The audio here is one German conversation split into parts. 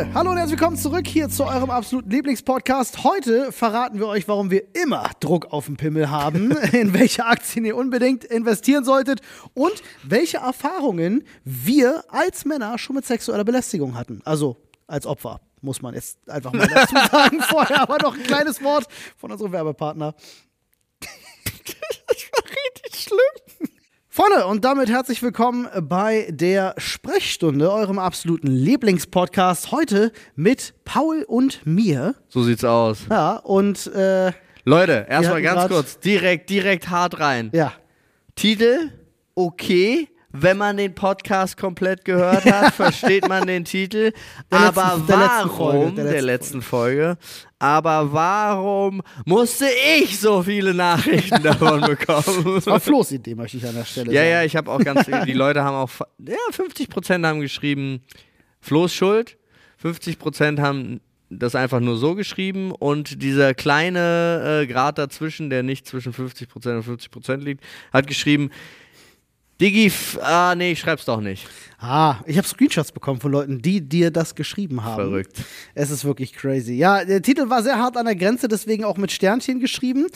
Freunde, hallo und herzlich willkommen zurück hier zu eurem absoluten Lieblingspodcast. Heute verraten wir euch, warum wir immer Druck auf dem Pimmel haben, in welche Aktien ihr unbedingt investieren solltet und welche Erfahrungen wir als Männer schon mit sexueller Belästigung hatten. Also als Opfer, muss man jetzt einfach mal dazu sagen. Vorher aber noch ein kleines Wort von unserem Werbepartner. Das war richtig schlimm. Freunde, und damit herzlich willkommen bei der Sprechstunde, eurem absoluten Lieblingspodcast. Heute mit Paul und mir. So sieht's aus. Ja, und äh, Leute, erstmal ganz kurz, direkt, direkt hart rein. ja. Titel, okay. Wenn man den Podcast komplett gehört hat, versteht man den Titel. Der aber letzten- der letzten warum, Folge, der letzten letzten Folge, aber warum musste ich so viele Nachrichten davon bekommen? War Flo's Idee, möchte ich an der Stelle Ja, sagen. ja, ich habe auch ganz, die Leute haben auch, ja, 50% haben geschrieben, Flo ist schuld, 50% haben das einfach nur so geschrieben und dieser kleine äh, Grad dazwischen, der nicht zwischen 50% und 50% liegt, hat geschrieben, Digi, ah nee, ich schreib's doch nicht. Ah, ich habe Screenshots bekommen von Leuten, die dir das geschrieben haben. Verrückt. Es ist wirklich crazy. Ja, der Titel war sehr hart an der Grenze, deswegen auch mit Sternchen geschrieben.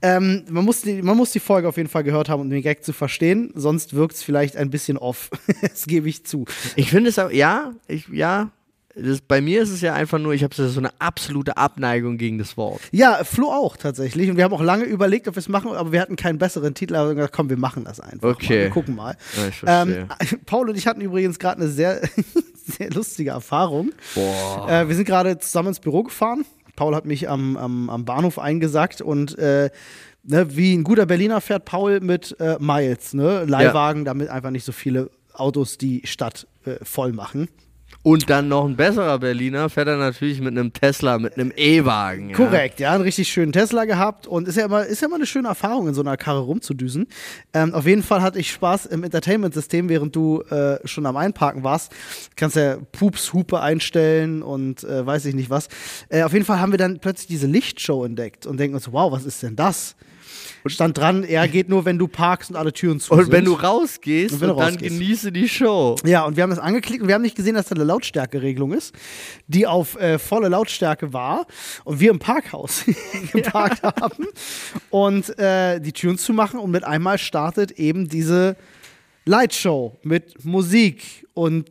Ähm, man, muss die, man muss die Folge auf jeden Fall gehört haben, um den Gag zu verstehen. Sonst wirkt es vielleicht ein bisschen off. das gebe ich zu. Ich finde es auch, ja, ich, ja, das, bei mir ist es ja einfach nur, ich habe so eine absolute Abneigung gegen das Wort. Ja, Flo auch tatsächlich. Und wir haben auch lange überlegt, ob wir es machen, aber wir hatten keinen besseren Titel. Aber wir haben gesagt, komm, wir machen das einfach. Okay. Mal. Wir gucken mal. Ja, ich verstehe. Ähm, Paul und ich hatten übrigens gerade eine sehr, sehr lustige Erfahrung. Boah. Äh, wir sind gerade zusammen ins Büro gefahren. Paul hat mich am, am, am Bahnhof eingesackt und äh, ne, wie ein guter Berliner fährt Paul mit äh, Miles, ne? Leihwagen, damit einfach nicht so viele Autos die Stadt äh, voll machen. Und dann noch ein besserer Berliner fährt er natürlich mit einem Tesla, mit einem E-Wagen. Ja. Korrekt, ja, einen richtig schönen Tesla gehabt und ist ja immer, ist ja immer eine schöne Erfahrung, in so einer Karre rumzudüsen. Ähm, auf jeden Fall hatte ich Spaß im Entertainment-System, während du äh, schon am Einparken warst. Kannst ja Pups, Hupe einstellen und äh, weiß ich nicht was. Äh, auf jeden Fall haben wir dann plötzlich diese Lichtshow entdeckt und denken uns, wow, was ist denn das? Und stand dran, er geht nur, wenn du parkst und alle Türen zu Und sind. wenn du rausgehst, Und du und dann rausgehst. genieße die Show. Ja, und wir haben das angeklickt und wir haben nicht gesehen, dass da eine Lautstärkeregelung ist, die auf äh, volle Lautstärke war und wir im Parkhaus geparkt haben und äh, die Türen zu machen und mit einmal startet eben diese Lightshow mit Musik und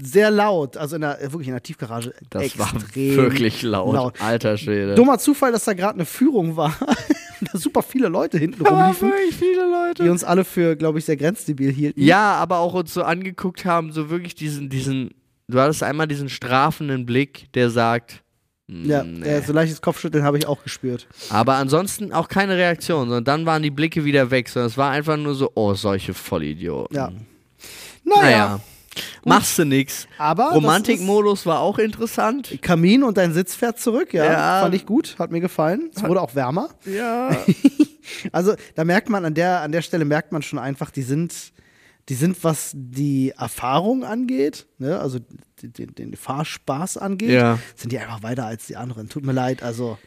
sehr laut, also in der, wirklich in der Tiefgarage. Das extrem war wirklich laut. Alter Schwede. Dummer Zufall, dass da gerade eine Führung war, da super viele Leute hinten Da rumliefen, wirklich viele die Leute. uns alle für, glaube ich, sehr grenzdebil hielten. Ja, aber auch uns so angeguckt haben, so wirklich diesen, diesen, du hattest einmal diesen strafenden Blick, der sagt, Ja, mm, äh, so leichtes Kopfschütteln habe ich auch gespürt. Aber ansonsten auch keine Reaktion, sondern dann waren die Blicke wieder weg, sondern es war einfach nur so, oh, solche Vollidioten. Ja. Naja, Naja, machst du nix. aber Romantikmodus war auch interessant. Kamin und dein Sitz fährt zurück, ja. Ja. Fand ich gut, hat mir gefallen. Es wurde auch wärmer. Ja. Also da merkt man, an der, an der Stelle merkt man schon einfach, die sind, die sind, was die Erfahrung angeht, ne? also den, den Fahrspaß angeht, Ja. sind die einfach weiter als die anderen. Tut mir leid, also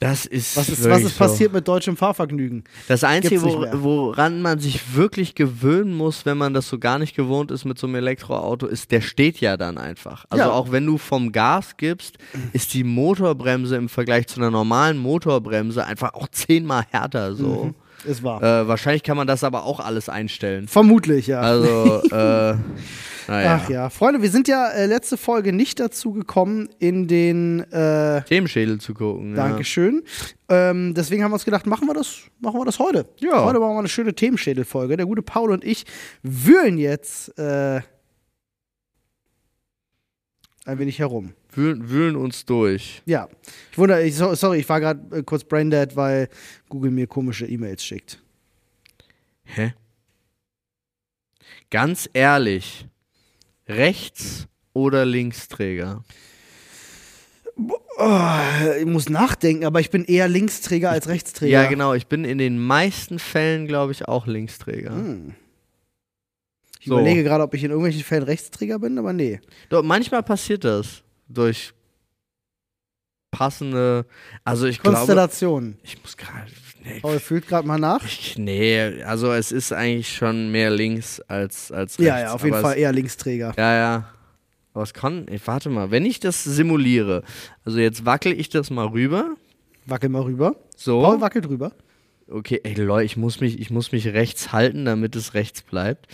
Das ist was ist, was ist so. passiert mit deutschem Fahrvergnügen? Das Einzige, wo, woran man sich wirklich gewöhnen muss, wenn man das so gar nicht gewohnt ist mit so einem Elektroauto, ist, der steht ja dann einfach. Also Ja. auch wenn du vom Gas gibst, ist die Motorbremse im Vergleich zu einer normalen Motorbremse einfach auch zehnmal härter so. Ist wahr. Äh, wahrscheinlich kann man das aber auch alles einstellen. Vermutlich, ja. Also, äh, naja. Ach ja. Freunde, wir sind ja äh, letzte Folge nicht dazu gekommen, in den äh, Themenschädel zu gucken. Dankeschön. Ähm, deswegen haben wir uns gedacht, machen wir das, machen wir das heute. Ja. Heute machen wir eine schöne Themenschädelfolge. Der gute Paul und ich wühlen jetzt äh, ein wenig herum. Wühlen, wühlen uns durch. Ja. Ich wundere, ich, so- sorry, ich war gerade äh, kurz braindead, weil Google mir komische E-Mails schickt. Hä? Ganz ehrlich, Rechts- oder Linksträger? Oh, ich muss nachdenken, aber ich bin eher Linksträger als Rechtsträger. Ja, genau. Ich bin in den meisten Fällen, glaube ich, auch Linksträger. Hm. Ich So. überlege gerade, ob ich in irgendwelchen Fällen Rechtsträger bin, aber nee. Doch, manchmal passiert das durch passende. Also ich glaube, Konstellation. ich muss gerade. Nee, Paul fühlt gerade mal nach. ich, nee, also es ist eigentlich schon mehr links als, als rechts. Ja, ja, auf jeden aber Fall Es, eher Linksträger. ja, ja. Was kann. Ich, warte mal, wenn ich das simuliere, also jetzt wackel ich das mal rüber. Wackel mal rüber. So. Paul wackelt rüber. Okay, ey Leute, ich muss mich, ich muss mich rechts halten, damit es rechts bleibt.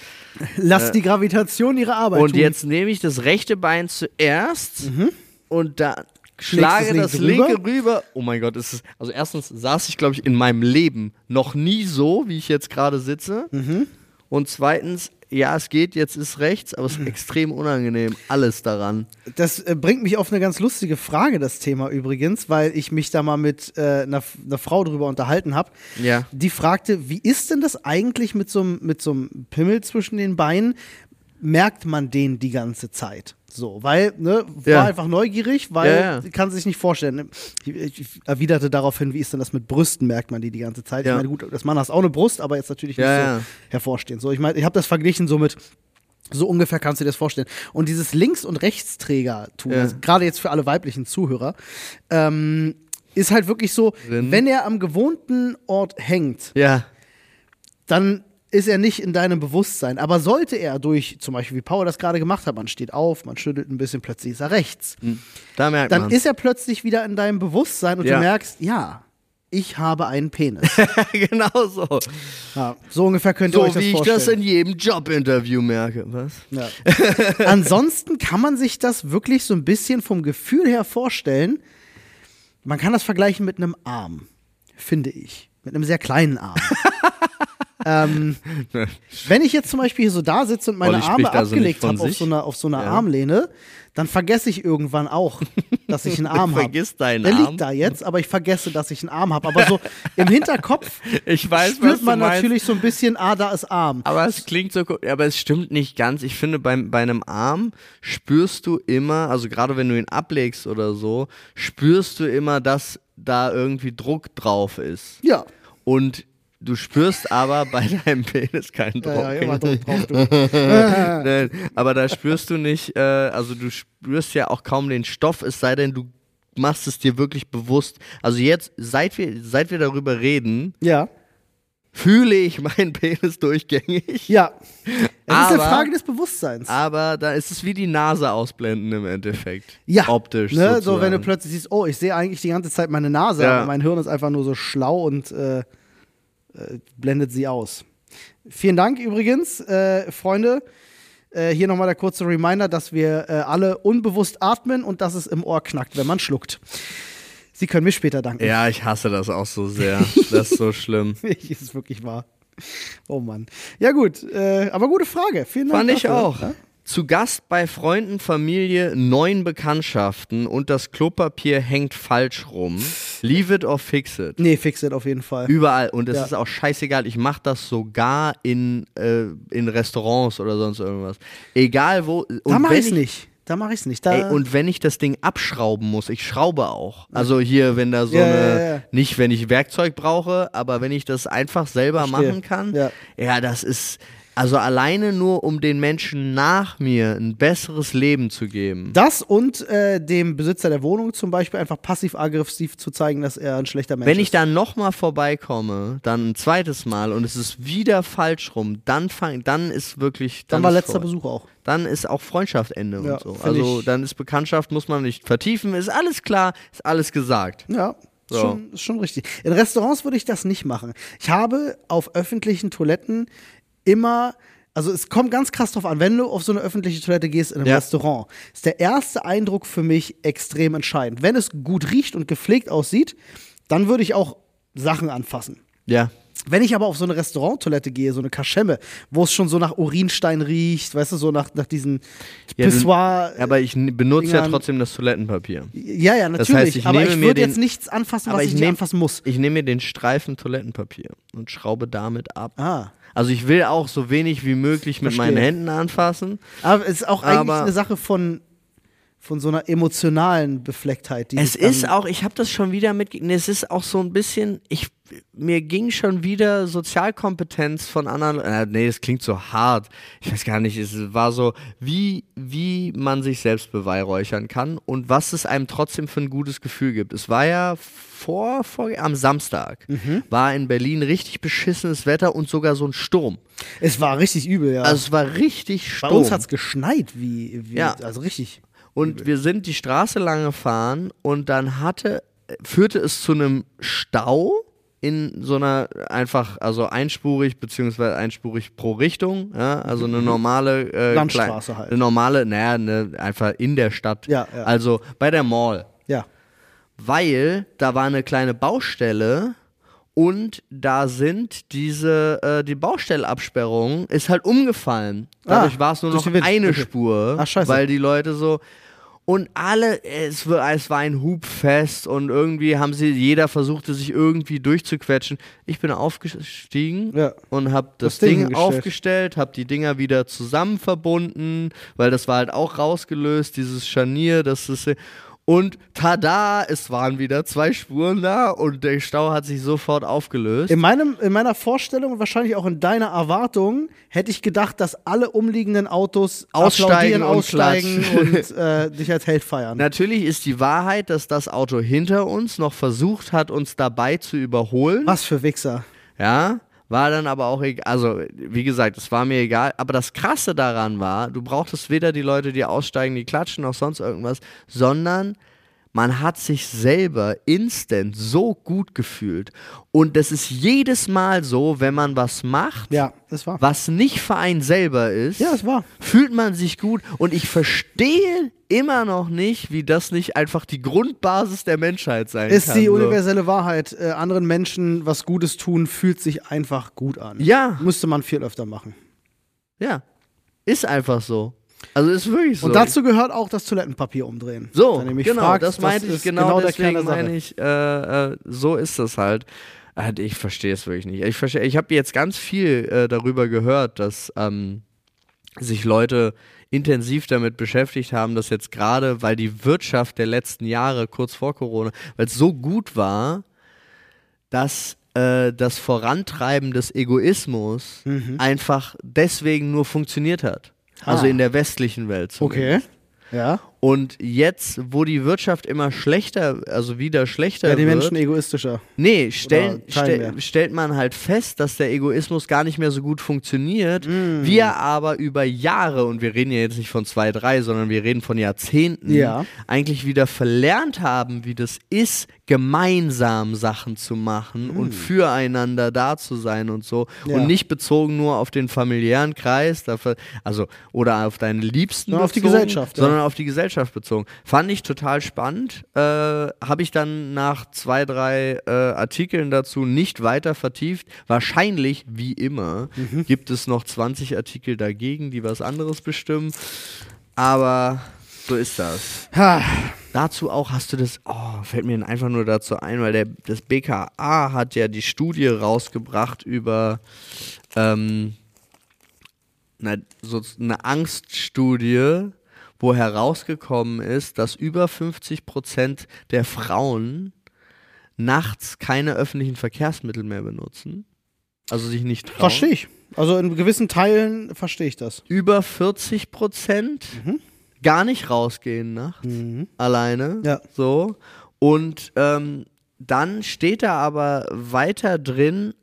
Lass die Gravitation ihre Arbeit Und tun. jetzt nehme ich das rechte Bein zuerst und da schlage das das linke linke rüber. Oh mein Gott, ist es. Also erstens saß ich, glaube ich, in meinem Leben noch nie so, wie ich jetzt gerade sitze. Und zweitens, ja, es geht, jetzt ist rechts, aber es ist extrem unangenehm. Alles daran. Das äh, bringt mich auf eine ganz lustige Frage, das Thema übrigens, weil ich mich da mal mit äh, einer, einer Frau drüber unterhalten habe. Ja. Die fragte, wie ist denn das eigentlich mit so einem mit so einem Pimmel zwischen den Beinen? Merkt man den die ganze Zeit? So, weil, ne, war Ja. einfach neugierig, weil Ja, ja. kann sich nicht vorstellen. Ich, ich erwiderte daraufhin, wie ist denn das mit Brüsten? Merkt man die die ganze Zeit? Ja. Ich meine, gut, das Mann hast auch eine Brust, aber jetzt natürlich nicht Ja, so hervorstehend. So, ich meine, ich habe das verglichen so mit so ungefähr kannst du dir das vorstellen. Und dieses Links- und Rechtsträger-Tun, also gerade jetzt für alle weiblichen Zuhörer, ähm, ist halt wirklich so, Drin. wenn er am gewohnten Ort hängt, dann ist er nicht in deinem Bewusstsein. Aber sollte er durch, zum Beispiel wie Paul das gerade gemacht hat, man steht auf, man schüttelt ein bisschen, plötzlich ist er rechts, Da merkt dann man. ist er plötzlich wieder in deinem Bewusstsein und Ja. du merkst, ja, ich habe einen Penis. genau so. ja, so ungefähr könnt ihr So euch das wie ich vorstellen. das in jedem Jobinterview merke. Was? Ja. Ansonsten kann man sich das wirklich so ein bisschen vom Gefühl her vorstellen. Man kann das vergleichen mit einem Arm, finde ich. Mit einem sehr kleinen Arm. ähm, wenn ich jetzt zum Beispiel hier so da sitze und meine Olli Arme abgelegt von habe auf so einer, auf so einer Ja. Armlehne, dann vergesse ich irgendwann auch, dass ich einen Arm habe. Vergiss deinen Der Arm. liegt da jetzt, aber ich vergesse, dass ich einen Arm habe. Aber so im Hinterkopf Ich weiß, spürt man meinst. natürlich so ein bisschen, ah, da ist Arm. Aber es klingt so, aber es stimmt nicht ganz. Ich finde, beim, bei einem Arm spürst du immer, also gerade wenn du ihn ablegst oder so, spürst du immer, dass da irgendwie Druck drauf ist. Ja. Und du spürst aber bei deinem Penis keinen Druck. Ja, drauf, aber da spürst du nicht, äh, also du spürst ja auch kaum den Stoff, es sei denn, du machst es dir wirklich bewusst. Also jetzt, seit wir, seit wir darüber reden, Ja. fühle ich meinen Penis durchgängig. Ja. Es ist eine Aber- Frage des Bewusstseins. Aber da ist es wie die Nase ausblenden im Endeffekt. Ja. Optisch. Ne? So, wenn du plötzlich siehst, oh, ich sehe eigentlich die ganze Zeit meine Nase, Ja. aber mein Hirn ist einfach nur so schlau und äh, äh, blendet sie aus. Vielen Dank übrigens, äh, Freunde. Äh, hier nochmal der kurze Reminder, dass wir äh, alle unbewusst atmen und dass es im Ohr knackt, wenn man schluckt. Sie können mir später danken. Ja, ich hasse das auch so sehr. Das ist so schlimm. ist es wirklich wahr. Oh Mann. Ja, gut. Äh, aber gute Frage. Vielen Dank. Fand ich dafür. auch. Ja? Zu Gast bei Freunden, Familie, neun Bekanntschaften und das Klopapier hängt falsch rum. Leave it or fix it. Nee, fix it auf jeden Fall. Überall. Und es Ja. ist auch scheißegal. Ich mache das sogar in, äh, in Restaurants oder sonst irgendwas. Egal wo. Und Da mache ich es nicht. Da mache ich es nicht. Da, Ey, und wenn ich das Ding abschrauben muss, ich schraube auch. Also hier, wenn da so Ja, eine, ja, ja. nicht wenn ich Werkzeug brauche, aber wenn ich das einfach selber Verstehe. machen kann, ja, das ist, also alleine nur, um den Menschen nach mir ein besseres Leben zu geben. Das und äh, dem Besitzer der Wohnung zum Beispiel einfach passiv-aggressiv zu zeigen, dass er ein schlechter Mensch Wenn ich ist. da nochmal vorbeikomme, dann ein zweites Mal und es ist wieder falsch rum, dann fang, dann ist wirklich. Dann war ist letzter. Besuch auch. Dann ist auch Freundschaft Ende Ja, und so. Also dann ist Bekanntschaft, muss man nicht vertiefen, ist alles klar, ist alles gesagt. Ja, ist, So. schon, ist schon richtig. In Restaurants würde ich das nicht machen. Ich habe auf öffentlichen Toiletten immer, also es kommt ganz krass drauf an, wenn du auf so eine öffentliche Toilette gehst in einem Ja. Restaurant, ist der erste Eindruck für mich extrem entscheidend. Wenn es gut riecht und gepflegt aussieht, dann würde ich auch Sachen anfassen. Ja. Wenn ich aber auf so eine Restauranttoilette gehe, so eine Kaschemme, wo es schon so nach Urinstein riecht, weißt du, so nach, nach diesen Ja, du- Pissoir. Aber ich benutze ja Dingern- trotzdem das Toilettenpapier. ja, ja, natürlich. Das heißt, ich aber nehme ich würde jetzt nichts anfassen, was ich, ich nicht nehm- anfassen muss. Ich nehme mir den Streifen Toilettenpapier und schraube damit ab. Ah. Also ich will auch so wenig wie möglich mit Verstehe. meinen Händen anfassen. Aber es ist auch eigentlich eine Sache von, von so einer emotionalen Beflecktheit. Die Es ist auch, ich habe das schon wieder mitgekriegt, es ist auch so ein bisschen, ich mir ging schon wieder Sozialkompetenz von anderen. Äh, nee, das klingt so hart. Ich weiß gar nicht. Es war so, wie, wie man sich selbst beweihräuchern kann und was es einem trotzdem für ein gutes Gefühl gibt. Es war ja vor, vor am Samstag, war in Berlin richtig beschissenes Wetter und sogar so ein Sturm. Es war richtig übel, ja. Also es war richtig Bei Sturm. uns hat es geschneit, wie, wie Ja. also richtig. Und wir sind die Straße lang gefahren und dann hatte, führte es zu einem Stau in so einer einfach, also einspurig, beziehungsweise einspurig pro Richtung, ja, also eine normale äh, Landstraße klein- halt. Eine normale, naja, eine, einfach in der Stadt. Ja, ja. Also bei der Mall. Ja. Weil da war eine kleine Baustelle und da sind diese, äh, die Baustellabsperrung ist halt umgefallen. Dadurch Ah, war es nur noch eine. Spur, Ach, scheiße. weil die Leute so und alle, es war, es war ein Hubfest und irgendwie haben sie, jeder versuchte sich irgendwie durchzuquetschen. Ich bin aufgestiegen Ja. und habe das, Das Ding Ding, aufgestellt, habe die Dinger wieder zusammen verbunden, weil das war halt auch rausgelöst, dieses Scharnier, das ist und tada, es waren wieder zwei Spuren da und der Stau hat sich sofort aufgelöst. In, meinem, in meiner Vorstellung und wahrscheinlich auch in deiner Erwartung hätte ich gedacht, dass alle umliegenden Autos Aussteigen und aussteigen und, äh, dich als Held feiern. Natürlich ist die Wahrheit, dass das Auto hinter uns noch versucht hat, uns dabei zu überholen. Was für Wichser. Ja, war dann aber auch egal. Also, wie gesagt, es war mir egal. Aber das Krasse daran war, du brauchtest weder die Leute, die aussteigen, die klatschen, noch sonst irgendwas, sondern man hat sich selber instant so gut gefühlt. Und das ist jedes Mal so, wenn man was macht, Ja, was nicht für einen selber ist, Ja, fühlt man sich gut. Und ich verstehe immer noch nicht, wie das nicht einfach die Grundbasis der Menschheit sein Ist kann. die so. universelle Wahrheit. Äh, anderen Menschen was Gutes tun, fühlt sich einfach gut an. Ja, Müsste man viel öfter machen. ja. Ist einfach so. Also ist wirklich so. Und dazu gehört auch das Toilettenpapier umdrehen. So, genau, fragt, das meinte ich genau, Kern deswegen meine ich, äh, äh, so ist das halt. Äh, Ich verstehe es wirklich nicht. Ich, verstehe- ich habe jetzt ganz viel äh, darüber gehört, dass ähm, sich Leute intensiv damit beschäftigt haben, dass jetzt gerade, weil die Wirtschaft der letzten Jahre, kurz vor Corona, weil es so gut war, dass äh, das Vorantreiben des Egoismus einfach deswegen nur funktioniert hat. Also. Ah. in der westlichen Welt zumindest. Okay. Ja. Und jetzt, wo die Wirtschaft immer schlechter, also wieder schlechter Ja, die wird, Menschen egoistischer. nee, stellen, stell, stellt man halt fest, dass der Egoismus gar nicht mehr so gut funktioniert, Mm. wir aber über Jahre, und wir reden ja jetzt nicht von zwei, drei, sondern wir reden von Jahrzehnten, Ja. eigentlich wieder verlernt haben, wie das ist, gemeinsam Sachen zu machen und füreinander da zu sein und so. Mm. Ja. Und nicht bezogen nur auf den familiären Kreis, dafür, also oder auf deine Liebsten Sondern auf die bezogen, Gesellschaft, ja. sondern auf die Gesellschaft bezogen. Fand ich total spannend. Äh, Habe ich dann nach zwei, drei äh, Artikeln dazu nicht weiter vertieft. Wahrscheinlich, wie immer, Mhm. gibt es noch 20 Artikel dagegen, die was anderes bestimmen. Aber so ist das. Ha. Dazu auch hast du das, oh, fällt mir einfach nur dazu ein, weil der, das BKA hat ja die Studie rausgebracht über ähm, na, so eine Angststudie, wo herausgekommen ist, dass über 50 Prozent der Frauen nachts keine öffentlichen Verkehrsmittel mehr benutzen. Also sich nicht trauen. Verstehe ich. Also in gewissen Teilen verstehe ich das. Über 40 Prozent gar nicht rausgehen nachts alleine. Ja. So. Und ähm, dann steht da aber weiter drin,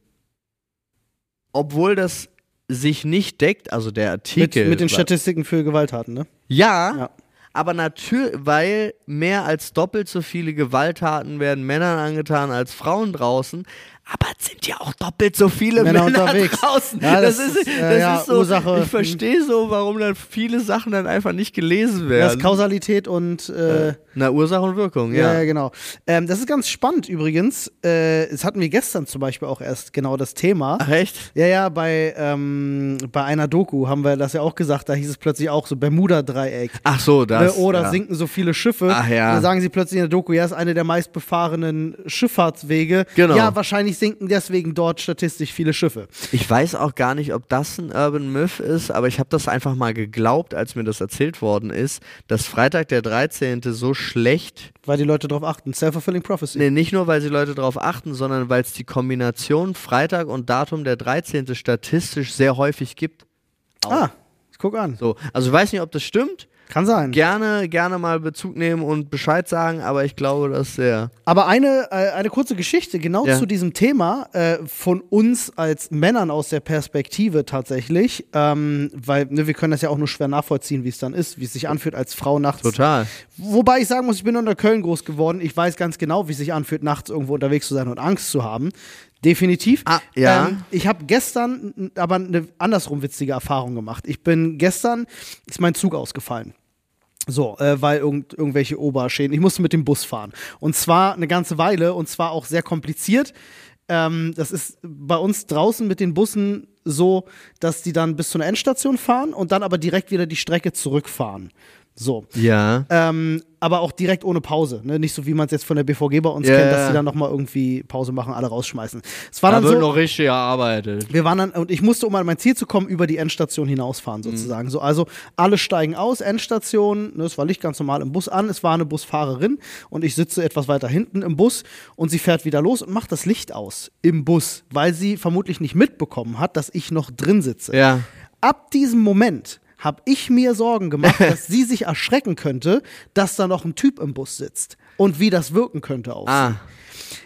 obwohl das sich nicht deckt, also der Mit, Artikel. mit den war- Statistiken für Gewalttaten, ne? Ja, Ja. aber natürlich, weil mehr als doppelt so viele Gewalttaten werden Männern angetan als Frauen draußen. Aber es sind ja auch doppelt so viele Männer Männer, unterwegs. draußen. Ja, das, das ist, ist, äh, das ja, ist so. Ursache, ich verstehe so, warum dann viele Sachen dann einfach nicht gelesen werden. Das ist Kausalität und äh, Na, Ursache und Wirkung, Ja, ja. genau. Ähm, das ist ganz spannend übrigens. Äh, das hatten wir gestern zum Beispiel auch erst genau das Thema. Ach, echt? Ja, ja, bei, ähm, bei einer Doku haben wir das ja auch gesagt. Da hieß es plötzlich auch so Bermuda-Dreieck. Ach so, da das, Ne, oder ja. sinken so viele Schiffe. Ach ja. Und dann sagen sie plötzlich in der Doku, ja, ist eine der meistbefahrenen Schifffahrtswege. Genau. Ja, wahrscheinlich sinken deswegen dort statistisch viele Schiffe. Ich weiß auch gar nicht, ob das ein Urban Myth ist, aber ich habe das einfach mal geglaubt, als mir das erzählt worden ist, dass Freitag der 13. so schlecht, Weil die Leute darauf achten. Self-fulfilling prophecy. nee, nicht nur, weil sie Leute darauf achten, sondern weil es die Kombination Freitag und Datum der 13. statistisch sehr häufig gibt. Ah, guck an. So, also ich weiß nicht, ob das stimmt. Kann sein. Gerne, gerne mal Bezug nehmen und Bescheid sagen, aber ich glaube, dass der. Aber eine, äh, eine kurze Geschichte genau Ja. zu diesem Thema äh, von uns als Männern aus der Perspektive tatsächlich, ähm, weil ne, wir können das ja auch nur schwer nachvollziehen, wie es dann ist, wie es sich anfühlt als Frau nachts. Total. Wobei ich sagen muss, ich bin unter Köln groß geworden. Ich weiß ganz genau, wie es sich anfühlt, nachts irgendwo unterwegs zu sein und Angst zu haben. Definitiv. Ah, ja. Ähm, ich habe gestern aber eine andersrum witzige Erfahrung gemacht. Ich bin gestern, ist mein Zug ausgefallen. So, äh, weil irgend, irgendwelche Oberschäden. Ich musste mit dem Bus fahren. Und zwar eine ganze Weile und zwar auch sehr kompliziert. Ähm, das ist bei uns draußen mit den Bussen so, dass die dann bis zu einer Endstation fahren und dann aber direkt wieder die Strecke zurückfahren. So. Ja. Ähm, aber auch direkt ohne Pause. Ne? Nicht so, wie man es jetzt von der BVG bei uns Ja, kennt, dass die dann nochmal irgendwie Pause machen, alle rausschmeißen. Es war Da dann wird so, noch richtig gearbeitet. wir waren dann, und ich musste, um an mein Ziel zu kommen, über die Endstation hinausfahren, sozusagen. So, also alle steigen aus, Endstation, ne, es war Licht ganz normal im Bus an, es war eine Busfahrerin und ich sitze etwas weiter hinten im Bus und sie fährt wieder los und macht das Licht aus im Bus, weil sie vermutlich nicht mitbekommen hat, dass ich noch drin sitze. Ja. Ab diesem Moment habe ich mir Sorgen gemacht, dass sie sich erschrecken könnte, dass da noch ein Typ im Bus sitzt und wie das wirken könnte auf sie. Ah.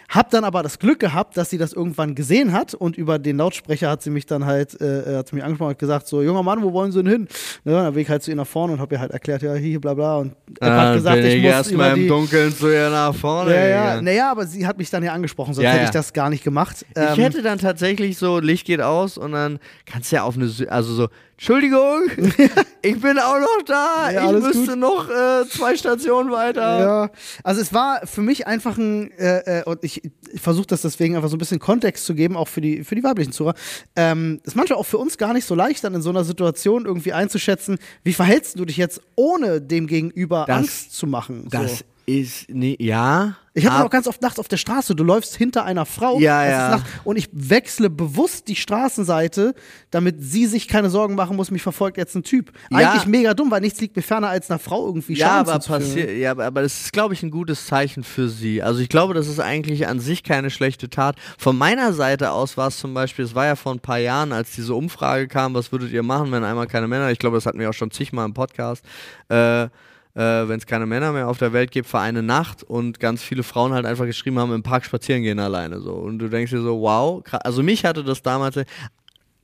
Hab dann aber das Glück gehabt, dass sie das irgendwann gesehen hat und über den Lautsprecher hat sie mich dann halt, äh, hat sie mich angesprochen und hat gesagt, so, junger Mann, wo wollen Sie denn hin? Ne, dann bin ich halt zu ihr nach vorne und hab ihr halt erklärt, ja, hier, bla bla. Und er Ah, hat gesagt, bin ich ich muss erstmal über im die... Dunkeln zu ihr nach vorne. Ja, ja, naja, aber sie hat mich dann ja angesprochen, sonst Ja, hätte ja. ich das gar nicht gemacht. Ich Ähm, hätte dann tatsächlich so, Licht geht aus und dann kannst du ja auf eine, also so, Entschuldigung, ich bin auch noch da, Ja, ich müsste gut. noch äh, zwei Stationen weiter. Ja, also es war für mich einfach ein, äh, äh, und ich, ich versuche das deswegen einfach so ein bisschen Kontext zu geben, auch für die, für die weiblichen Zuhörer. Ähm, ist manchmal auch für uns gar nicht so leicht, dann in so einer Situation irgendwie einzuschätzen, wie verhältst du dich jetzt, ohne dem Gegenüber Das- Angst zu machen. Das so. Ist, nee, ja. Ich habe ab- auch ganz oft nachts auf der Straße, du läufst hinter einer Frau Ja, ja. Nacht, und ich wechsle bewusst die Straßenseite, damit sie sich keine Sorgen machen muss, mich verfolgt jetzt ein Typ. Ja. Eigentlich mega dumm, weil nichts liegt mir ferner als einer Frau irgendwie ja, Schaden aber passiert, ja, aber- aber das ist, glaube ich, ein gutes Zeichen für sie. Also ich glaube, das ist eigentlich an sich keine schlechte Tat. Von meiner Seite aus war es zum Beispiel, es war ja vor ein paar Jahren, als diese Umfrage kam, was würdet ihr machen, wenn einmal keine Männer, ich glaube, das hatten wir auch schon zigmal im Podcast, äh, äh, wenn es keine Männer mehr auf der Welt gibt, für eine Nacht und ganz viele Frauen halt einfach geschrieben haben, im Park spazieren gehen alleine so. Und du denkst dir so, wow, also mich hatte das damals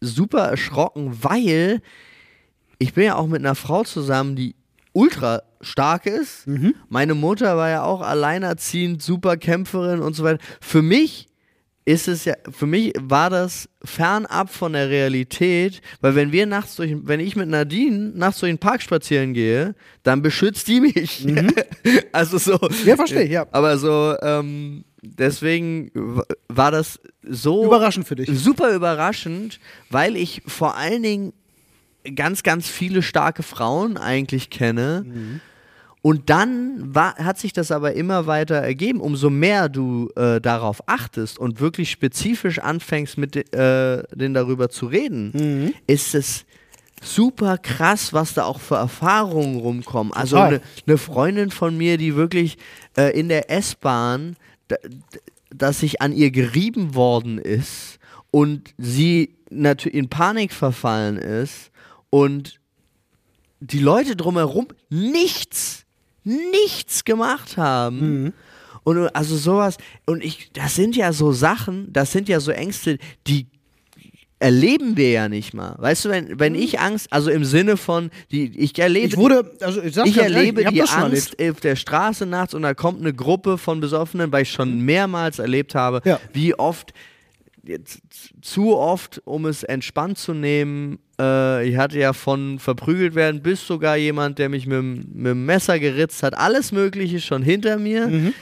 super erschrocken, weil ich bin ja auch mit einer Frau zusammen, die ultra stark ist. Meine Mutter war ja auch alleinerziehend, super Kämpferin und so weiter. Für mich ist es ja, für mich war das fernab von der Realität, weil wenn wir nachts durch, wenn ich mit Nadine nachts durch den Park spazieren gehe, dann beschützt die mich. also so. Ja, verstehe ich, ja. Aber so, ähm, deswegen war das so Überraschend für dich. super überraschend, weil ich vor allen Dingen ganz, ganz viele starke Frauen eigentlich kenne. Und dann war, hat sich das aber immer weiter ergeben. Umso mehr du äh, darauf achtest und wirklich spezifisch anfängst, mit äh, denen darüber zu reden, ist es super krass, was da auch für Erfahrungen rumkommen. Also eine eine Freundin von mir, die wirklich äh, in der S-Bahn, dass sich an ihr gerieben worden ist und sie natürlich in Panik verfallen ist und die Leute drumherum nichts, nichts gemacht haben. Und also sowas, und ich, das sind ja so Sachen, das sind ja so Ängste, die erleben wir ja nicht mal. Weißt du, wenn, wenn ich Angst, also im Sinne von, die, ich erlebe Ich wurde, also ich, ich erlebe ich hab die Angst erlebt. auf der Straße nachts und da kommt eine Gruppe von Besoffenen, weil ich schon mehrmals erlebt habe, Ja. wie oft, zu oft, um es entspannt zu nehmen, äh, ich hatte ja von verprügelt werden bis sogar jemand, der mich mit, dem- mit dem Messer geritzt hat, alles Mögliche schon hinter mir.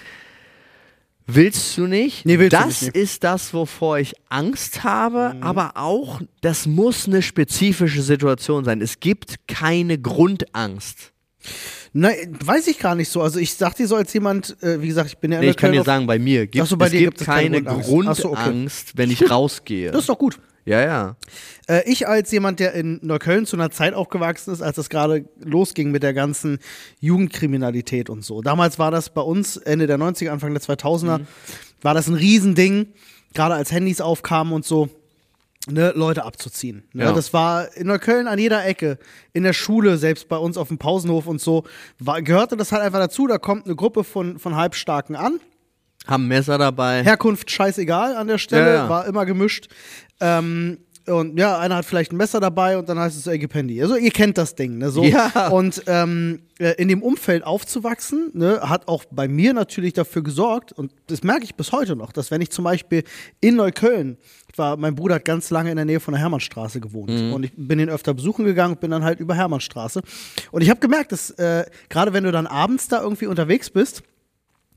Willst du nicht? Mhm. Nee, willst du das nicht, nee. ist das, wovor ich Angst habe, Mhm. aber auch, das muss eine spezifische Situation sein. Es gibt keine Grundangst. Nein, weiß ich gar nicht so. Also ich sag dir so als jemand, äh, wie gesagt, ich bin ja Nee, ich kann dir sagen, bei mir gibt so, bei es gibt keine Grundangst. So, okay. wenn ich rausgehe. Das ist doch gut. ja, ja. Äh, ich als jemand, der in Neukölln zu einer Zeit aufgewachsen ist, als das gerade losging mit der ganzen Jugendkriminalität und so. Damals war das bei uns Ende der 90er, Anfang der 2000er, war das ein Riesending, gerade als Handys aufkamen und so. Ne, Leute abzuziehen. Ne? Ja. Das war in Neukölln an jeder Ecke, in der Schule, selbst bei uns auf dem Pausenhof und so, war, gehörte das halt einfach dazu. Da kommt eine Gruppe von, von Halbstarken an, Haben Messer dabei. Herkunft scheißegal an der Stelle, Ja, ja. war immer gemischt. Ähm, und ja, einer hat vielleicht ein Messer dabei und dann heißt es ey, gib Handy. Also ihr kennt das Ding, ne? So. Ja. Und ähm, äh, in dem Umfeld aufzuwachsen, ne, hat auch bei mir natürlich dafür gesorgt, und das merke ich bis heute noch, dass wenn ich zum Beispiel in Neukölln war, mein Bruder hat ganz lange in der Nähe von der Hermannstraße gewohnt Mhm. und ich bin ihn öfter besuchen gegangen und bin dann halt über Hermannstraße. Und ich habe gemerkt, dass äh, gerade wenn du dann abends da irgendwie unterwegs bist,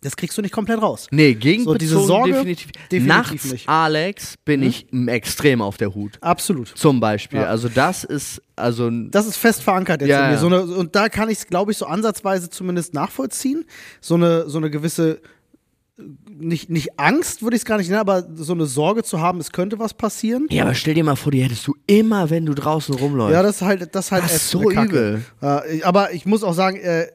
das kriegst du nicht komplett raus. Nee, gegen So, diese Sorge definitiv. definitiv Nachts, nicht. Alex, bin ich m- extrem auf der Hut. Absolut. Zum Beispiel. Ja. Also das ist, also Das ist fest verankert jetzt Ja, in mir. So eine, und da kann ich es, glaube ich, so ansatzweise zumindest nachvollziehen. So eine, so eine gewisse, äh, nicht, nicht Angst würde ich es gar nicht nennen, aber so eine Sorge zu haben, es könnte was passieren. Ja, aber stell dir mal vor, die hättest du immer, wenn du draußen rumläufst. Ja, das ist halt, das ist halt Das ist so übel. Ich- aber ich muss auch sagen, äh,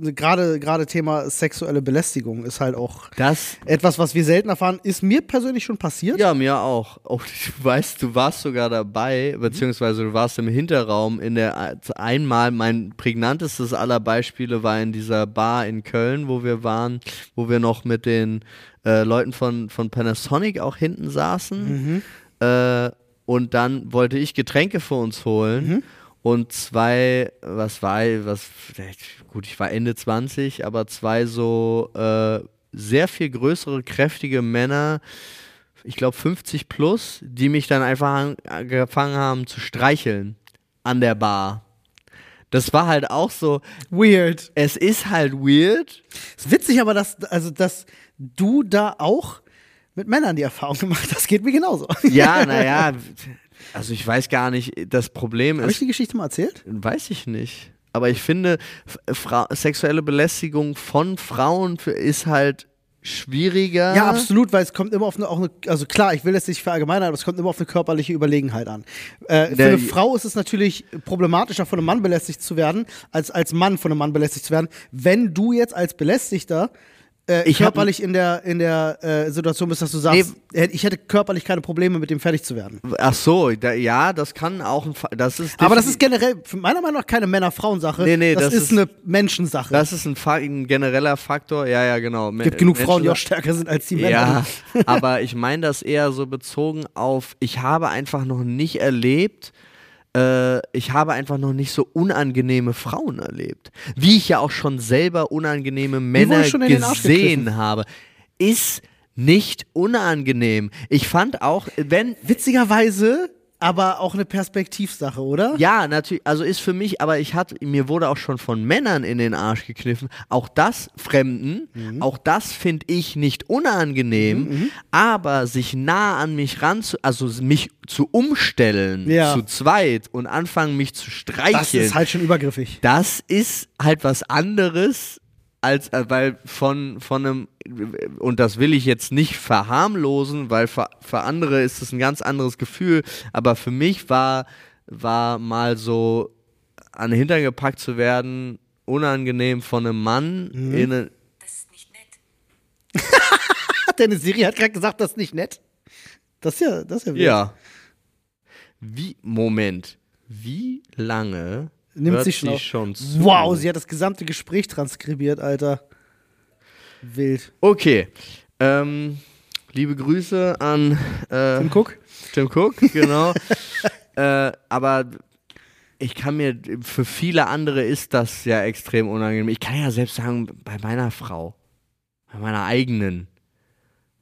gerade gerade Thema sexuelle Belästigung ist halt auch das etwas, was wir selten erfahren. Ist mir persönlich schon passiert. Ja, mir auch. auch. Du weißt, du warst sogar dabei, beziehungsweise du warst im Hinterraum in der einmal mein prägnantestes aller Beispiele war in dieser Bar in Köln, wo wir waren, wo wir noch mit den äh, Leuten von, von Panasonic auch hinten saßen. Äh, und dann wollte ich Getränke für uns holen. Und zwei, was war, was, gut, ich war Ende 20, aber zwei so äh, sehr viel größere, kräftige Männer, ich glaube 50 plus, die mich dann einfach an, angefangen haben zu streicheln an der Bar. Das war halt auch so, Weird. es ist halt weird. Ist witzig, aber dass, also, dass du da auch mit Männern die Erfahrung gemacht hast, geht mir genauso. Ja, naja, also ich weiß gar nicht, das Problem Habe ich ist, die Geschichte mal erzählt? weiß ich nicht. Aber ich finde, Fra sexuelle Belästigung von Frauen für, ist halt schwieriger. Ja, absolut, weil es kommt immer auf eine, auch eine, also klar, ich will jetzt nicht verallgemeinern, aber es kommt immer auf eine körperliche Überlegenheit an. Äh, für eine Frau ist es natürlich problematischer, von einem Mann belästigt zu werden, als als Mann von einem Mann belästigt zu werden. Wenn du jetzt als Belästigter äh, Ich hab- körperlich in der, in der äh, Situation bist, dass du sagst, äh, ich hätte körperlich keine Probleme, mit dem fertig zu werden. Ach so, da, ja, das kann auch ein Fa das ist Aber das ist generell, meiner Meinung nach, keine Männer-Frauen-Sache. Nee, nee, das, das ist, ist- eine Menschensache. das ist ein, ein genereller Faktor. Ja, ja, genau. es gibt genug Frauen, die auch stärker sind als die Männer. Ja, aber ich meine das eher so bezogen auf, ich habe einfach noch nicht erlebt, äh, ich habe einfach noch nicht so unangenehme Frauen erlebt. Wie ich ja auch schon selber unangenehme Männer gesehen habe. Ist nicht unangenehm. Ich fand auch, wenn, Witzigerweise, aber auch eine Perspektivsache, oder? Ja, natürlich, also ist für mich, aber ich hatte, mir wurde auch schon von Männern in den Arsch gekniffen. Auch das Fremden, Mhm. auch das finde ich nicht unangenehm, aber sich nah an mich ran zu, also mich zu umstellen, Ja. zu zweit und anfangen mich zu streicheln. Das ist halt schon übergriffig. Das ist halt was anderes als äh, weil von von einem und das will ich jetzt nicht verharmlosen, weil für, für andere ist es ein ganz anderes Gefühl, aber für mich war war mal so an den Hintern gepackt zu werden unangenehm von einem Mann Mhm. in eine, Das ist nicht nett. Deine Siri hat gerade gesagt, das ist nicht nett. Das ist ja, das ist ja wild. ja wie Moment wie lange Nimmt hört sie schon schon zu? Wow, sie hat das gesamte Gespräch transkribiert, Alter. Wild. Okay. Ähm, liebe Grüße an äh, Tim Cook? Tim Cook, genau. äh, aber ich kann mir, für viele andere ist das ja extrem unangenehm. Ich kann ja selbst sagen, bei meiner Frau, bei meiner eigenen,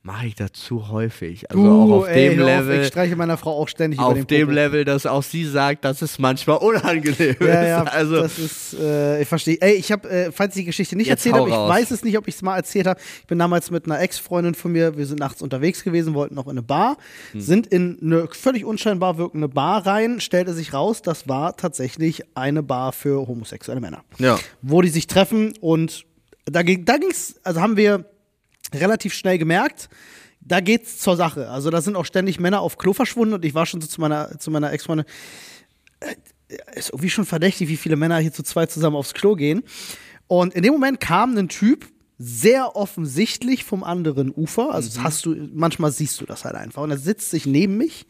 mache ich das zu häufig. Also Du, auch auf ey, dem Level. Auf, ich streiche meiner Frau auch ständig über auf dem. Level, dass auch sie sagt, dass es manchmal unangenehm Ja, ja, ist. Also, das ist, äh, ich verstehe. Ey, ich habe, äh, falls ich die Geschichte nicht erzählt habe, ich weiß es nicht, ob ich es mal erzählt habe. Ich bin damals mit einer Ex-Freundin von mir, wir sind nachts unterwegs gewesen, wollten noch in eine Bar, Hm. sind in eine völlig unscheinbar wirkende Bar rein, stellte sich raus, das war tatsächlich eine Bar für homosexuelle Männer. ja. Wo die sich treffen und da ging da ging's, also haben wir relativ schnell gemerkt, da geht's zur Sache. Also da sind auch ständig Männer auf Klo verschwunden und ich war schon so zu meiner, zu meiner Ex-Freundin, ist irgendwie schon verdächtig, wie viele Männer hier zu zweit zusammen aufs Klo gehen. Und in dem Moment kam ein Typ, sehr offensichtlich vom anderen Ufer. Also das hast du, manchmal siehst du das halt einfach. Und er sitzt sich neben mich.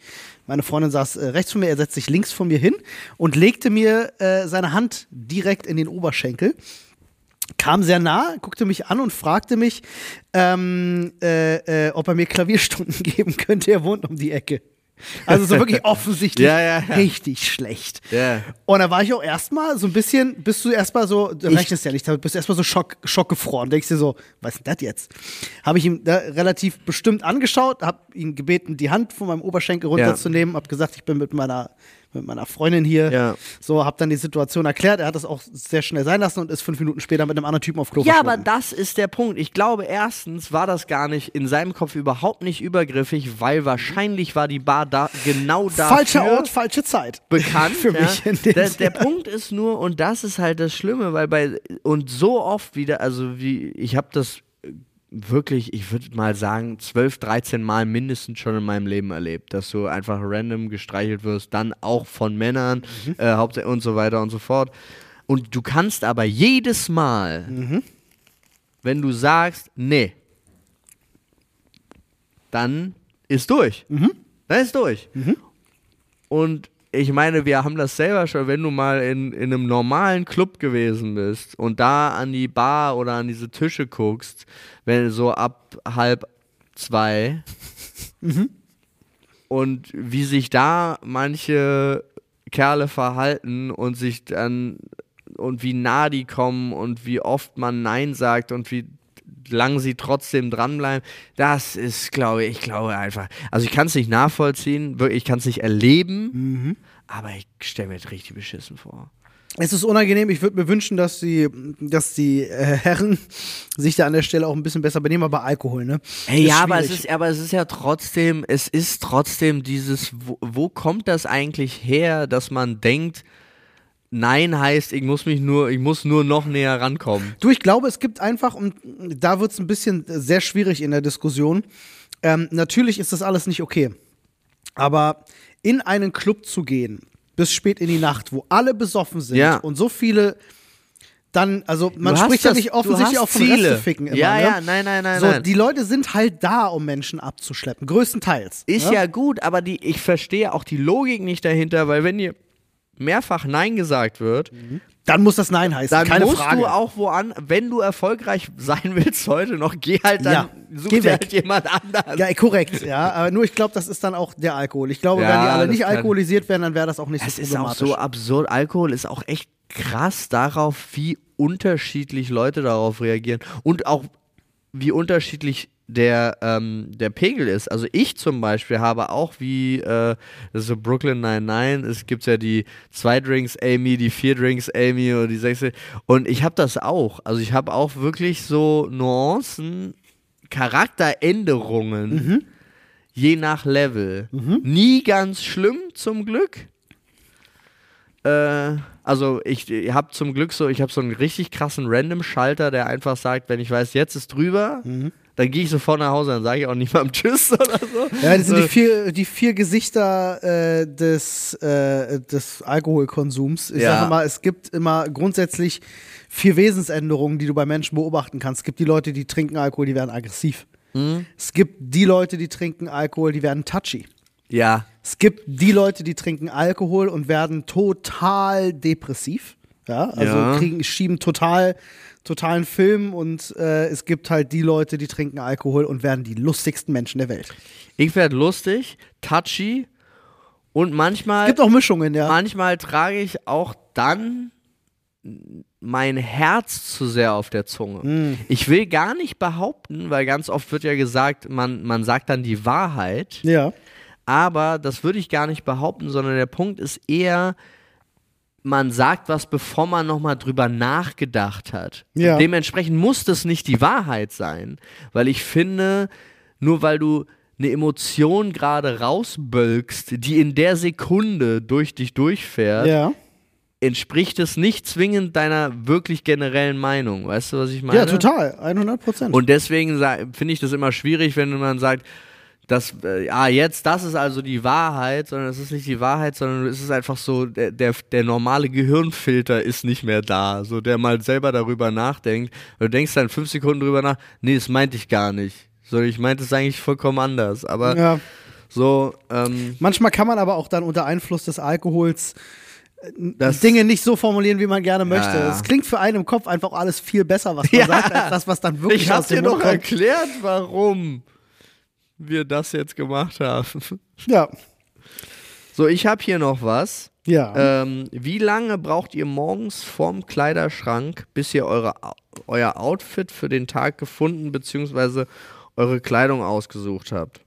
Meine Freundin saß äh, rechts von mir, er setzt sich links von mir hin und legte mir äh, seine Hand direkt in den Oberschenkel. Kam sehr nah, guckte mich an und fragte mich, ähm, äh, äh, ob er mir Klavierstunden geben könnte. Er wohnt um die Ecke. Also so wirklich offensichtlich Ja, ja, ja. richtig schlecht. Und da war ich auch erstmal so ein bisschen, bist du erstmal so, du rechnest ja nicht, bist du erstmal so schock, schockgefroren. Denkst dir so, was ist denn das jetzt? Habe ich ihm da relativ bestimmt angeschaut, habe ihn gebeten, die Hand von meinem Oberschenkel runterzunehmen, habe gesagt, ich bin mit meiner, mit meiner Freundin hier. Ja. So, habe dann die Situation erklärt. Er hat das auch sehr schnell sein lassen und ist fünf Minuten später mit einem anderen Typen auf Klo Ja, aber das ist der Punkt. Ich glaube, erstens war das gar nicht in seinem Kopf überhaupt nicht übergriffig, weil wahrscheinlich war die Bar da genau dafür Falscher Ort, falsche Zeit. bekannt. Für ja. mich der, der. Punkt ist nur, und das ist halt das Schlimme, weil bei, und so oft wieder, also wie, ich habe das wirklich, ich würde mal sagen, 12, 13 Mal mindestens schon in meinem Leben erlebt, dass du einfach random gestreichelt wirst, dann auch von Männern, Mhm. äh, und so weiter und so fort. Und du kannst aber jedes Mal, Mhm. wenn du sagst, nee, dann ist durch. Mhm. Dann ist durch. Und ich meine, wir haben das selber schon, wenn du mal in, in einem normalen Club gewesen bist und da an die Bar oder an diese Tische guckst, wenn so ab halb zwei und wie sich da manche Kerle verhalten und sich dann und wie nah die kommen und wie oft man Nein sagt und wie lang sie trotzdem dranbleiben, das ist, glaube ich, ich glaube einfach, also ich kann es nicht nachvollziehen, wirklich, ich kann es nicht erleben, aber ich stelle mir das richtig beschissen vor. Es ist unangenehm. Ich würde mir wünschen, dass die, dass die äh, Herren sich da an der Stelle auch ein bisschen besser benehmen, aber Alkohol, ne? Ey, Ist ja, aber es ist, aber es ist ja trotzdem, es ist trotzdem dieses, wo, wo kommt das eigentlich her, dass man denkt, Nein heißt, ich muss mich nur, ich muss nur noch näher rankommen. Du, ich glaube, es gibt einfach, und da wird es ein bisschen sehr schwierig in der Diskussion. Ähm, natürlich ist das alles nicht okay. Aber in einen Club zu gehen, bis spät in die Nacht, wo alle besoffen sind Ja. und so viele dann, also man Du spricht ja das- nicht offensichtlich auch von Ziele. Resteficken immer. Ja, ne? ja, nein, nein, nein, So, nein. die Leute sind halt da, um Menschen abzuschleppen, größtenteils. Ist ne? ja gut, aber die, ich verstehe auch die Logik nicht dahinter, weil wenn dir mehrfach Nein gesagt wird, Dann muss das Nein heißen, dann keine musst Frage. du auch wo an, wenn du erfolgreich sein willst heute noch, geh halt dann, Ja, such geh dir weg. halt jemand anderen. Ja, korrekt, ja. Aber nur ich glaube, das ist dann auch der Alkohol. Ich glaube, Ja, wenn die alle nicht alkoholisiert wären, dann wäre das auch nicht Es so ist auch problematisch. so absurd. Alkohol ist auch echt krass darauf, wie unterschiedlich Leute darauf reagieren und auch wie unterschiedlich der, ähm, der Pegel ist. Also ich zum Beispiel habe auch wie, äh, das ist so Brooklyn 99, es gibt ja die zwei Drinks Amy, die vier Drinks Amy oder die sechste. Und ich habe das auch. Also ich habe auch wirklich so Nuancen, Charakteränderungen, je nach Level. Nie ganz schlimm zum Glück. Äh, also ich, ich habe zum Glück so, ich habe so einen richtig krassen Random-Schalter, der einfach sagt, wenn ich weiß, jetzt ist drüber, dann gehe ich sofort nach Hause, dann sage ich auch nicht mal Tschüss oder so. Ja, das sind die vier, die vier Gesichter äh, des, äh, des Alkoholkonsums. Ich Ja. sage mal, es gibt immer grundsätzlich vier Wesensänderungen, die du bei Menschen beobachten kannst. Es gibt die Leute, die trinken Alkohol, die werden aggressiv. Hm? Es gibt die Leute, die trinken Alkohol, die werden touchy. Ja. Es gibt die Leute, die trinken Alkohol und werden total depressiv. Ja, also Ja. kriegen, schieben total, totalen Film und äh, es gibt halt die Leute, die trinken Alkohol und werden die lustigsten Menschen der Welt. Ich werde lustig, touchy und manchmal, Es gibt auch Mischungen, ja. manchmal trage ich auch dann mein Herz zu sehr auf der Zunge. Hm. Ich will gar nicht behaupten, weil ganz oft wird ja gesagt, man, man sagt dann die Wahrheit. Ja. Aber das würde ich gar nicht behaupten, sondern der Punkt ist eher, man sagt was, bevor man nochmal drüber nachgedacht hat. Ja. Dementsprechend muss das nicht die Wahrheit sein, weil ich finde, nur weil du eine Emotion gerade rausbölkst, die in der Sekunde durch dich durchfährt, Ja. entspricht es nicht zwingend deiner wirklich generellen Meinung. Weißt du, was ich meine? Ja, total. 100 Prozent. Und deswegen finde ich das immer schwierig, wenn man sagt, dass, äh, ah, jetzt, das ist also die Wahrheit, sondern es ist nicht die Wahrheit, sondern es ist einfach so, der, der, der normale Gehirnfilter ist nicht mehr da, so der mal selber darüber nachdenkt. Und du denkst dann fünf Sekunden drüber nach, nee, das meinte ich gar nicht. So, ich meinte es eigentlich vollkommen anders. Aber ja. so, ähm, Manchmal kann man aber auch dann unter Einfluss des Alkohols äh, Das- Dinge nicht so formulieren, wie man gerne möchte. ja. Es klingt für einen im Kopf einfach alles viel besser, was man Ja. sagt, als das, was dann wirklich ich aus dem dir Mund doch kommt. erklärt, warum wir das jetzt gemacht haben. Ja, So, ich habe hier noch was. ja. Ähm, wie lange braucht ihr morgens vorm Kleiderschrank, bis ihr eure, euer Outfit für den Tag gefunden bzw. eure Kleidung ausgesucht habt?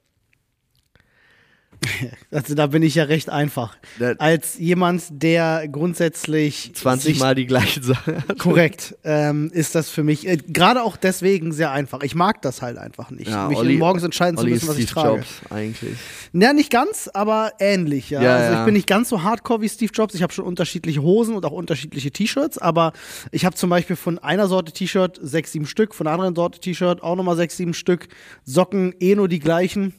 Also da bin ich ja recht einfach. Als jemand, der grundsätzlich 20 sich Mal die gleiche Sache. hat? Korrekt, ähm, ist das für mich äh, gerade auch deswegen sehr einfach. Ich mag das halt einfach nicht, Ja, mich Olli- morgens entscheiden zu Olli müssen, was ich Steve trage. Jobs eigentlich. Ja, nicht ganz, aber ähnlich. Ja. Ja, also ja. ich bin nicht ganz so hardcore wie Steve Jobs. Ich habe schon unterschiedliche Hosen und auch unterschiedliche T-Shirts, aber ich habe zum Beispiel von einer Sorte T-Shirt sechs, sieben Stück, von einer anderen Sorte T-Shirt auch nochmal sechs, sieben Stück, Socken eh nur die gleichen.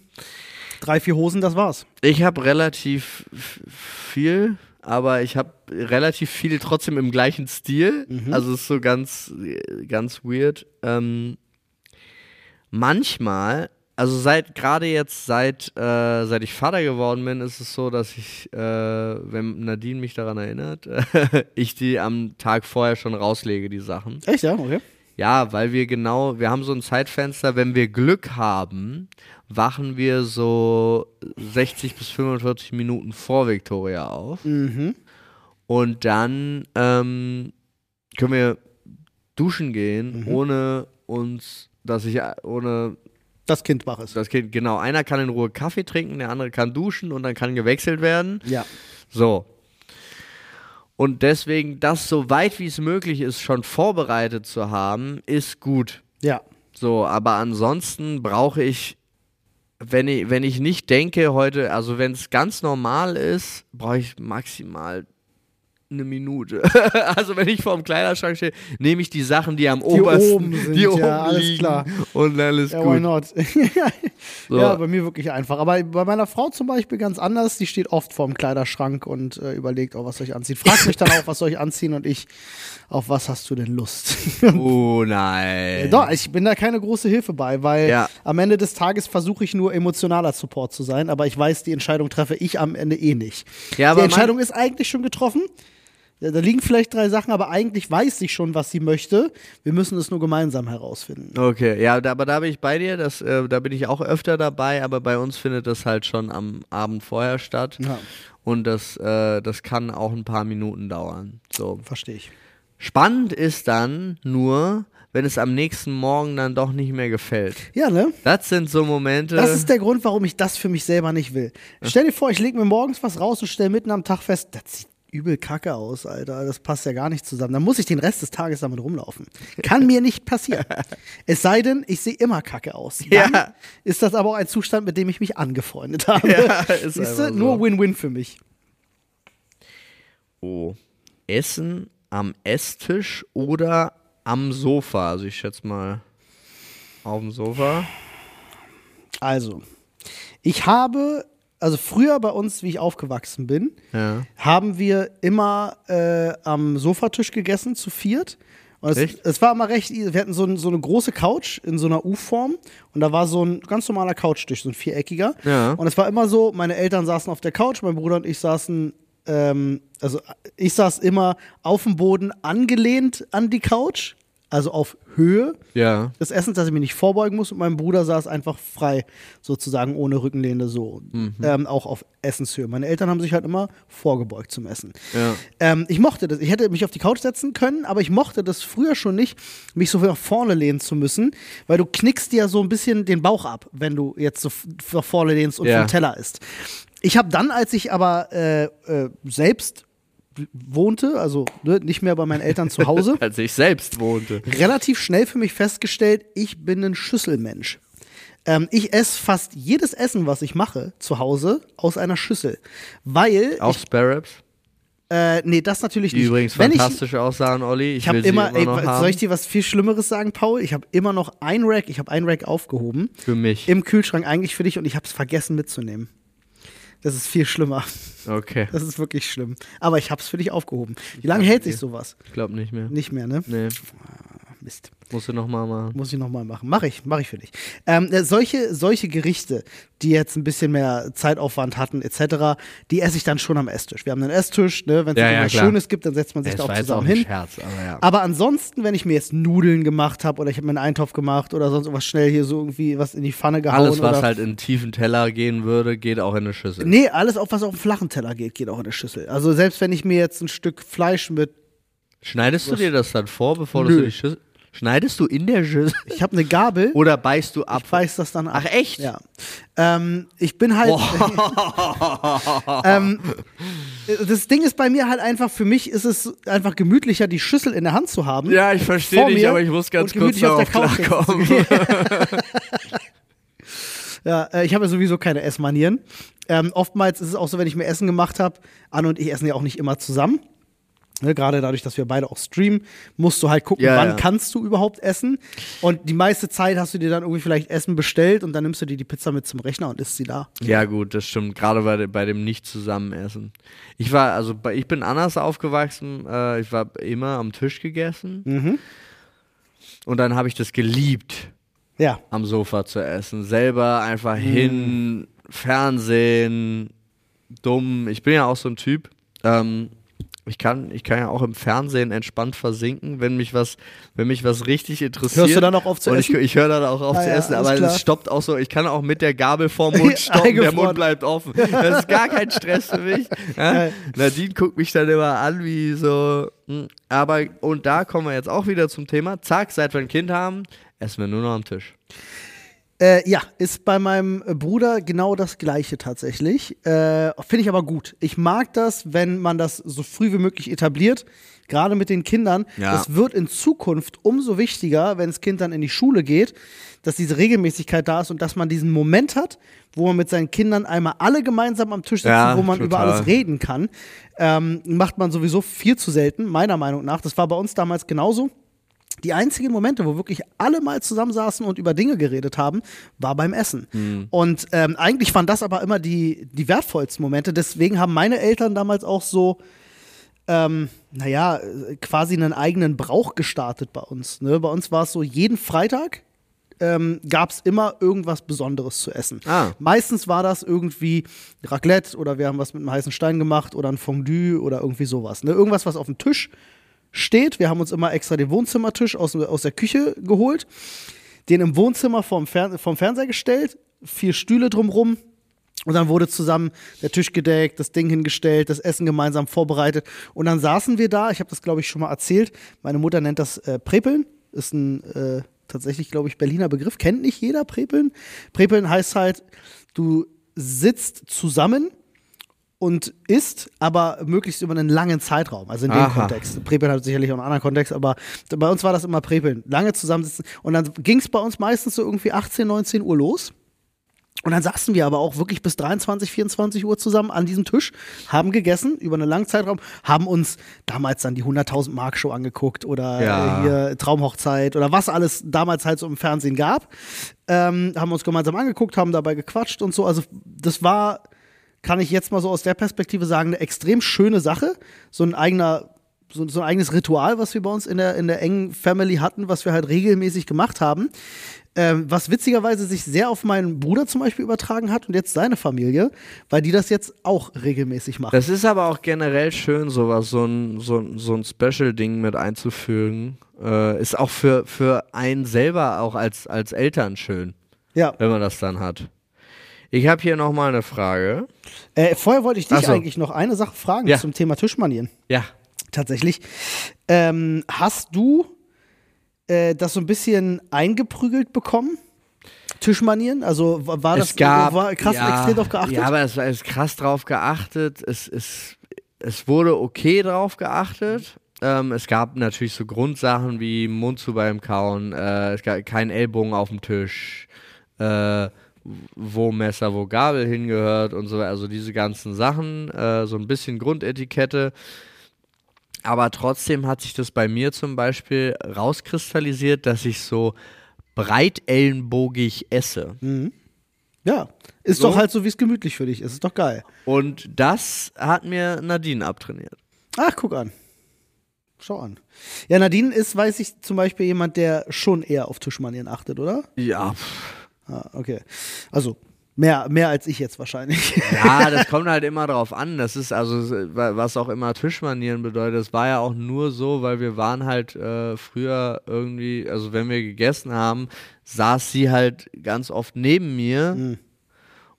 Drei, vier Hosen, das war's. Ich habe relativ viel, aber ich habe relativ viel trotzdem im gleichen Stil. Also es ist so ganz, ganz weird. Ähm, manchmal, also seit gerade jetzt seit äh, seit ich Vater geworden bin, ist es so, dass ich, äh, wenn Nadine mich daran erinnert, ich die am Tag vorher schon rauslege, die Sachen. Echt, ja? Okay. Ja, weil wir genau, wir haben so ein Zeitfenster, wenn wir Glück haben, wachen wir so 60 bis 45 Minuten vor Victoria auf. Mhm. Und dann ähm, können wir duschen gehen, ohne uns, dass ich, ohne Das Kind wach ist. das Kind, genau, einer kann in Ruhe Kaffee trinken, der andere kann duschen und dann kann gewechselt werden. Ja. So. Und deswegen, das so weit wie es möglich ist, schon vorbereitet zu haben, ist gut. Ja. So, aber ansonsten brauche ich, wenn ich, wenn ich nicht denke heute, also wenn es ganz normal ist, brauche ich maximal eine Minute. also wenn ich vor dem Kleiderschrank stehe, nehme ich die Sachen, die am obersten, oben sind, die ja, oben alles liegen klar. und dann ist Ja, why gut. not? So. Ja, bei mir wirklich einfach. Aber bei meiner Frau zum Beispiel ganz anders. Die steht oft vorm Kleiderschrank und äh, überlegt, oh, was soll ich anziehen. Fragt mich dann auch, was soll ich anziehen und ich, auf was hast du denn Lust? Oh nein. Doch, ich bin da keine große Hilfe bei, weil Ja. am Ende des Tages versuche ich nur emotionaler Support zu sein, aber ich weiß, die Entscheidung treffe ich am Ende eh nicht. Ja, die Entscheidung ist eigentlich schon getroffen. Da liegen vielleicht drei Sachen, aber eigentlich weiß ich schon, was sie möchte. Wir müssen es nur gemeinsam herausfinden. Okay, ja, aber da bin ich bei dir, das, äh, da bin ich auch öfter dabei, aber bei uns findet das halt schon am Abend vorher statt. Ja, Und das, äh, das kann auch ein paar Minuten dauern. So. verstehe ich. Spannend ist dann nur, wenn es am nächsten Morgen dann doch nicht mehr gefällt. Ja, ne? Das sind so Momente. Das ist der Grund, warum ich das für mich selber nicht will. Stell dir vor, ich lege mir morgens was raus und stelle mitten am Tag fest, das sieht übel kacke aus, Alter. Das passt ja gar nicht zusammen. Dann muss ich den Rest des Tages damit rumlaufen. Kann mir nicht passieren. Es sei denn, ich sehe immer kacke aus. Dann Ja. ist das aber auch ein Zustand, mit dem ich mich angefreundet habe. Ja, ist Siehst du? so. Nur Win-Win für mich. oh. Essen am Esstisch oder am Sofa. Also ich schätze mal auf dem Sofa. Also, ich habe, also früher bei uns, wie ich aufgewachsen bin, Ja. haben wir immer äh, am Sofatisch gegessen, zu viert. Und es, es war immer recht, wir hatten so, ein, so eine große Couch in so einer U-Form und da war so ein ganz normaler Couchtisch, so ein viereckiger. Ja. Und es war immer so, meine Eltern saßen auf der Couch, mein Bruder und ich saßen, ähm, also ich saß immer auf dem Boden angelehnt an die Couch, also auf Höhe Ja. des Essens, dass ich mich nicht vorbeugen muss und mein Bruder saß einfach frei, sozusagen ohne Rückenlehne so, Mhm. ähm, auch auf Essenshöhe. Meine Eltern haben sich halt immer vorgebeugt zum Essen. Ja. Ähm, ich mochte das. Ich hätte mich auf die Couch setzen können, aber ich mochte das früher schon nicht, mich so nach vorne lehnen zu müssen, weil du knickst dir ja so ein bisschen den Bauch ab, wenn du jetzt so nach vorne lehnst und Ja. vom Teller isst. Ich habe dann, als ich aber äh, äh, selbst wohnte, also ne, nicht mehr bei meinen Eltern zu Hause, Als ich selbst wohnte. relativ schnell für mich festgestellt, ich bin ein Schüsselmensch. Ähm, ich esse fast jedes Essen, was ich mache, zu Hause aus einer Schüssel. Weil, Auch Sparrows, ich, äh, nee, das natürlich die nicht. übrigens Wenn ich, fantastisch aussahen, Olli. Ich, ich habe sie immer, ey, soll ich dir was viel Schlimmeres sagen, Paul? Ich habe immer noch ein Rack, ich habe ein Rack aufgehoben Für mich. im Kühlschrank eigentlich für dich und ich habe es vergessen mitzunehmen. Das ist viel schlimmer. Okay. Das ist wirklich schlimm. Aber ich habe es für dich aufgehoben. Wie lange hält sich sowas? Ich glaube nicht mehr. Nicht mehr, ne? Nee, Mist. musst du nochmal machen. Muss ich nochmal machen. Mache ich, mache ich für dich. Ähm, äh, solche, solche Gerichte, die jetzt ein bisschen mehr Zeitaufwand hatten, etc., die esse ich dann schon am Esstisch. Wir haben einen Esstisch, ne? wenn es Ja, ja. Schönes gibt, dann setzt man sich Das da auch auch zusammen ein hin. Scherz, aber ja. Aber ansonsten, wenn ich mir jetzt Nudeln gemacht habe oder ich habe mir einen Eintopf gemacht oder sonst was schnell hier so irgendwie was in die Pfanne gehauen Alles, was oder halt in einen tiefen Teller gehen würde, geht auch in eine Schüssel. Nee, alles, auf was auf einen flachen Teller geht, geht auch in eine Schüssel. Also selbst wenn ich mir jetzt ein Stück Fleisch mit. Schneidest du dir das dann vor, bevor du Nö. es in die Schüssel. Schneidest du in der Schüssel? Ich habe eine Gabel, Oder beißt du ab? ich beiß das dann ab. Ach, echt? Ja. Ähm, ich bin halt. ähm, das Ding ist bei mir halt einfach, für mich ist es einfach gemütlicher, die Schüssel in der Hand zu haben. Ja, ich verstehe dich, aber ich muss ganz kurz gemütlich auf darauf der sitzen klarkommen. Ja, äh, ich habe ja sowieso keine Essmanieren. Ähm, oftmals ist es auch so, wenn ich mir Essen gemacht habe, Anne und ich essen ja auch nicht immer zusammen. Ne, Gerade dadurch, dass wir beide auch streamen, musst du halt gucken, Ja, wann ja. kannst du überhaupt essen. Und die meiste Zeit hast du dir dann irgendwie vielleicht Essen bestellt und dann nimmst du dir die Pizza mit zum Rechner und isst sie da. Ja, gut, das stimmt. Gerade bei, bei dem Nicht-Zusammenessen. Ich war, also bei, ich bin anders aufgewachsen. Äh, ich war immer am Tisch gegessen. Mhm. Und dann habe ich das geliebt, Ja. am Sofa zu essen. Selber einfach Mhm. hin, Fernsehen, dumm. Ich bin ja auch so ein Typ. Ähm, ich kann, ich kann ja auch im Fernsehen entspannt versinken, wenn mich was, wenn mich was richtig interessiert. Hörst du dann auch auf zu Und ich, essen? ich höre dann auch auf Ah zu ja, essen, alles aber klar. es stoppt auch so. Ich kann auch mit der Gabel vorm Mund stoppen, der. Mund bleibt offen. Das ist gar kein Stress für mich. Ja? Nadine guckt mich dann immer an, wie so. hm. Aber, und da kommen wir jetzt auch wieder zum Thema. Zack, seit wir ein Kind haben, essen wir nur noch am Tisch. Äh, ja, ist bei meinem Bruder genau das Gleiche tatsächlich. Äh, Finde ich aber gut. Ich mag das, wenn man das so früh wie möglich etabliert, gerade mit den Kindern. Ja. Das wird in Zukunft umso wichtiger, wenn das Kind dann in die Schule geht, dass diese Regelmäßigkeit da ist und dass man diesen Moment hat, wo man mit seinen Kindern einmal alle gemeinsam am Tisch sitzen, Ja, wo man über total. alles reden kann. Ähm, macht man sowieso viel zu selten, meiner Meinung nach. Das war bei uns damals genauso. Die einzigen Momente, wo wirklich alle mal zusammensaßen und über Dinge geredet haben, war beim Essen. Mhm. Und ähm, eigentlich waren das aber immer die, die wertvollsten Momente. Deswegen haben meine Eltern damals auch so, ähm, naja, quasi einen eigenen Brauch gestartet bei uns. Ne? Bei uns war es so, jeden Freitag ähm, gab es immer irgendwas Besonderes zu essen. Ah. Meistens war das irgendwie Raclette oder wir haben was mit einem heißen Stein gemacht oder ein Fondue oder irgendwie sowas. Ne? Irgendwas, was auf dem Tisch steht. Wir haben uns immer extra den Wohnzimmertisch aus, aus der Küche geholt, den im Wohnzimmer vom, Fern vom Fernseher gestellt, vier Stühle drumrum. Und dann wurde zusammen der Tisch gedeckt, das Ding hingestellt, das Essen gemeinsam vorbereitet. Und dann saßen wir da, ich habe das, glaube ich, schon mal erzählt. Meine Mutter nennt das äh, Prepeln. Ist ein äh, tatsächlich, glaube ich, Berliner Begriff. Kennt nicht jeder Prepeln. Prepeln heißt halt, du sitzt zusammen und isst, aber möglichst über einen langen Zeitraum. Also in dem Aha. Kontext. Prepeln hat sicherlich auch einen anderen Kontext, aber bei uns war das immer Prepeln. Lange zusammensitzen. Und dann ging es bei uns meistens so irgendwie 18, 19 Uhr los. Und dann saßen wir aber auch wirklich bis 23, 24 Uhr zusammen an diesem Tisch, haben gegessen über einen langen Zeitraum, haben uns damals dann die 100.000 Mark Show angeguckt oder Ja. äh, hier Traumhochzeit oder was alles damals halt so im Fernsehen gab. Ähm, haben uns gemeinsam angeguckt, haben dabei gequatscht und so. Also das war, kann ich jetzt mal so aus der Perspektive sagen, eine extrem schöne Sache. So ein eigener so, so ein eigenes Ritual, was wir bei uns in der, in der engen Family hatten, was wir halt regelmäßig gemacht haben. Ähm, was witzigerweise sich sehr auf meinen Bruder zum Beispiel übertragen hat und jetzt seine Familie, weil die das jetzt auch regelmäßig machen. Das ist aber auch generell schön, sowas, so ein, so, ein- so ein Special-Ding mit einzufügen. Äh, ist auch für, für einen selber auch als, als Eltern schön, ja. wenn man das dann hat. Ich habe hier nochmal eine Frage. Äh, vorher wollte ich dich so. eigentlich noch eine Sache fragen Ja. zum Thema Tischmanieren. Ja. Tatsächlich. Ähm, hast du äh, das so ein bisschen eingeprügelt bekommen? Tischmanieren? Also wa- war das es gab, war krass ja, extrem drauf geachtet? Ja, aber es war ist krass drauf geachtet. Es, es, es wurde okay drauf geachtet. Ähm, es gab natürlich so Grundsachen wie Mund zu beim Kauen, äh, es gab kein Ellbogen auf dem Tisch, äh, wo Messer, wo Gabel hingehört und so, also diese ganzen Sachen, äh, so ein bisschen Grundetikette. Aber trotzdem hat sich das bei mir zum Beispiel rauskristallisiert, dass ich so breitellenbogig esse. ja. Ist So? doch halt so, wie es gemütlich für dich ist. Ist doch geil. Und das hat mir Nadine abtrainiert. Ach, guck an. Schau an. Ja, Nadine ist, weiß ich, zum Beispiel jemand, der schon eher auf Tischmanieren achtet, oder? Ja, pff. Ah, okay. Also, mehr, mehr als ich jetzt wahrscheinlich. ja, das kommt halt immer drauf an. Das ist also, wa- was auch immer Tischmanieren bedeutet. Das war ja auch nur so, weil wir waren halt äh, früher irgendwie, also wenn wir gegessen haben, saß sie halt ganz oft neben mir.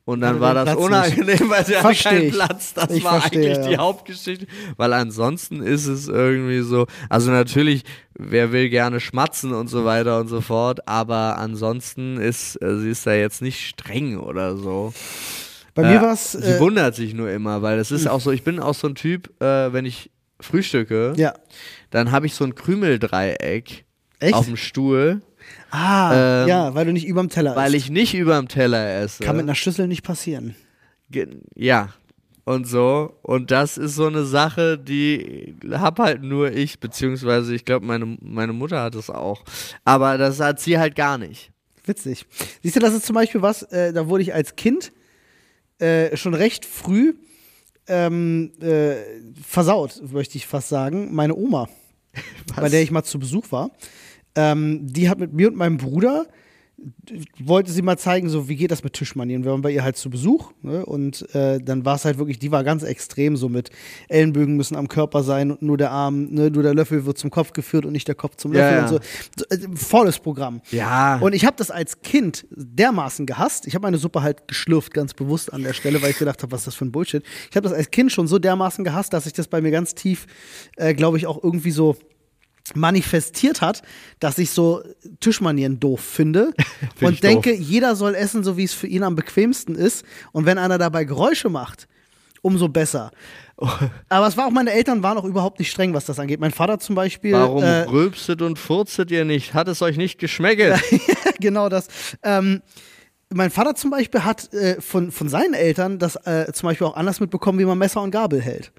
Und dann Hatte war das Platz unangenehm, weil sie hatte keinen ich. Platz. Das Ich war verstehe, eigentlich die ja. Hauptgeschichte. Weil ansonsten ist es irgendwie so, also natürlich, wer will gerne schmatzen und so weiter und so fort, aber ansonsten ist, äh, sie ist da jetzt nicht streng oder so. Bei mir Äh, war es. Sie Äh, wundert sich nur immer, weil es ist auch so, ich bin auch so ein Typ, äh, wenn ich frühstücke, ja. dann habe ich so ein Krümeldreieck Echt? auf dem Stuhl, Ah, ähm, ja, weil du nicht überm Teller weil isst. ich nicht überm Teller esse. Kann mit einer Schüssel nicht passieren. Ge- Ja. Und so. Und das ist so eine Sache, die hab halt nur ich, beziehungsweise ich glaube, meine, meine Mutter hat es auch. Aber das hat sie halt gar nicht. Witzig. Siehst du, das ist zum Beispiel was, äh, da wurde ich als Kind äh, schon recht früh ähm, äh, versaut, möchte ich fast sagen. Meine Oma, bei der ich mal zu Besuch war, ähm, die hat mit mir und meinem Bruder wollte sie mal zeigen, so wie geht das mit Tischmanieren. Wir waren bei ihr halt zu Besuch ne? und äh, dann war es halt wirklich, die war ganz extrem so mit Ellenbögen müssen am Körper sein und nur der Arm, ne? nur der Löffel wird zum Kopf geführt und nicht der Kopf zum Ja, Löffel ja. und so. so äh, volles Programm. Ja. Und ich habe das als Kind dermaßen gehasst. Ich habe meine Suppe halt geschlürft, ganz bewusst an der Stelle, weil ich gedacht habe, was ist das für ein Bullshit. Ich habe das als Kind schon so dermaßen gehasst, dass sich das bei mir ganz tief, äh, glaube ich, auch irgendwie so manifestiert hat, dass ich so Tischmanieren doof finde Find und denke, jeder soll essen, so wie es für ihn am bequemsten ist. Und wenn einer dabei Geräusche macht, umso besser. Aber es war auch, meine Eltern waren auch überhaupt nicht streng, was das angeht. Mein Vater zum Beispiel. Warum äh, rülpset und furzet ihr nicht? Hat es euch nicht geschmeckt? genau das. Ähm, mein Vater zum Beispiel hat äh, von, von seinen Eltern das äh, zum Beispiel auch anders mitbekommen, wie man Messer und Gabel hält.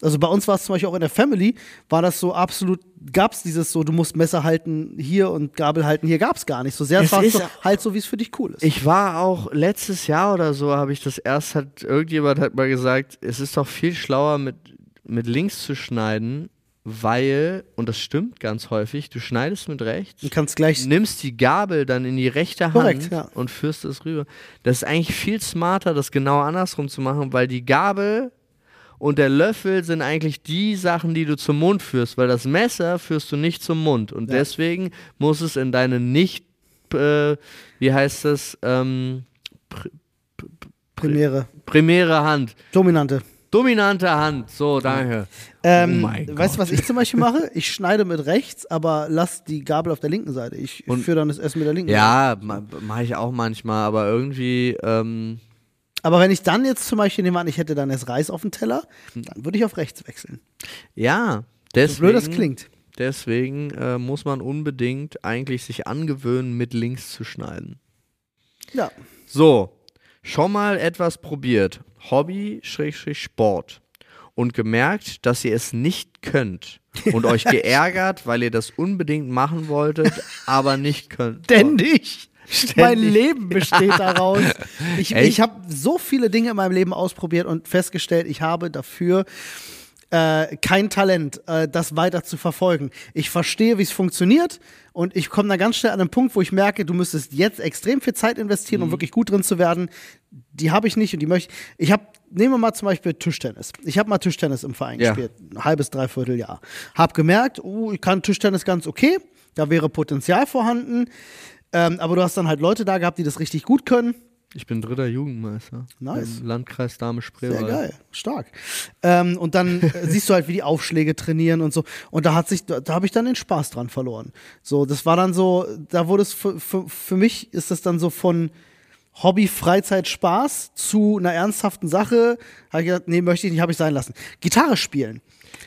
Also bei uns war es zum Beispiel auch in der Family, war das so absolut, gab es dieses so, du musst Messer halten hier und Gabel halten hier, gab es gar nicht. So sehr Es war so, halt so, wie es für dich cool ist. Ich war auch letztes Jahr oder so, habe ich das erst, hat irgendjemand hat mal gesagt, es ist doch viel schlauer mit, mit links zu schneiden, weil, und das stimmt ganz häufig, du schneidest mit rechts, du kannst gleich. nimmst die Gabel dann in die rechte Hand Korrekt, ja. und führst es rüber. Das ist eigentlich viel smarter, das genau andersrum zu machen, weil die Gabel und der Löffel sind eigentlich die Sachen, die du zum Mund führst, weil das Messer führst du nicht zum Mund. Und Ja. deswegen muss es in deine nicht, äh, wie heißt das, ähm, pr Premiere. primäre Hand, Dominante. dominante Hand. So, danke. Ähm, Oh weißt du, was ich zum Beispiel mache? Ich schneide mit rechts, aber lass die Gabel auf der linken Seite. Ich Und- führe dann das Essen mit der linken Seite. Ja, ma mache ich auch manchmal, aber irgendwie, ähm, Aber wenn ich dann jetzt zum Beispiel nehme an, ich hätte dann erst Reis auf dem Teller, dann würde ich auf rechts wechseln. ja, So deswegen. blöd das klingt. Deswegen äh, muss man unbedingt eigentlich sich angewöhnen, mit links zu schneiden. Ja. So, schon mal etwas probiert. Hobby, Schrägstrich, Sport. Und gemerkt, dass ihr es nicht könnt. Und euch geärgert, weil ihr das unbedingt machen wolltet, aber nicht könnt. Ständig. Mein Leben besteht daraus. Ich, ich habe so viele Dinge in meinem Leben ausprobiert und festgestellt, ich habe dafür äh, kein Talent, äh, das weiter zu verfolgen. Ich verstehe, wie es funktioniert und ich komme da ganz schnell an einen Punkt, wo ich merke, du müsstest jetzt extrem viel Zeit investieren, um wirklich gut drin zu werden. Die habe ich nicht und die möchte ich. habe, nehmen wir mal zum Beispiel Tischtennis. Ich habe mal Tischtennis im Verein Ja. gespielt, ein halbes, dreiviertel Jahr. Hab gemerkt, oh, ich kann Tischtennis ganz okay, da wäre Potenzial vorhanden. Ähm, aber du hast dann halt Leute da gehabt, die das richtig gut können. Ich bin dritter Jugendmeister. Nice. Im Landkreis Dame Spreewald. Sehr geil, stark. Ähm, und dann äh, siehst du halt, wie die Aufschläge trainieren und so. Und da hat sich, da, da habe ich dann den Spaß dran verloren. So, das war dann so, da wurde es für, für, für mich ist das dann so von Hobby, Freizeit, Spaß zu einer ernsthaften Sache. Habe ich gedacht, nee, möchte ich nicht, habe ich sein lassen. Gitarre spielen.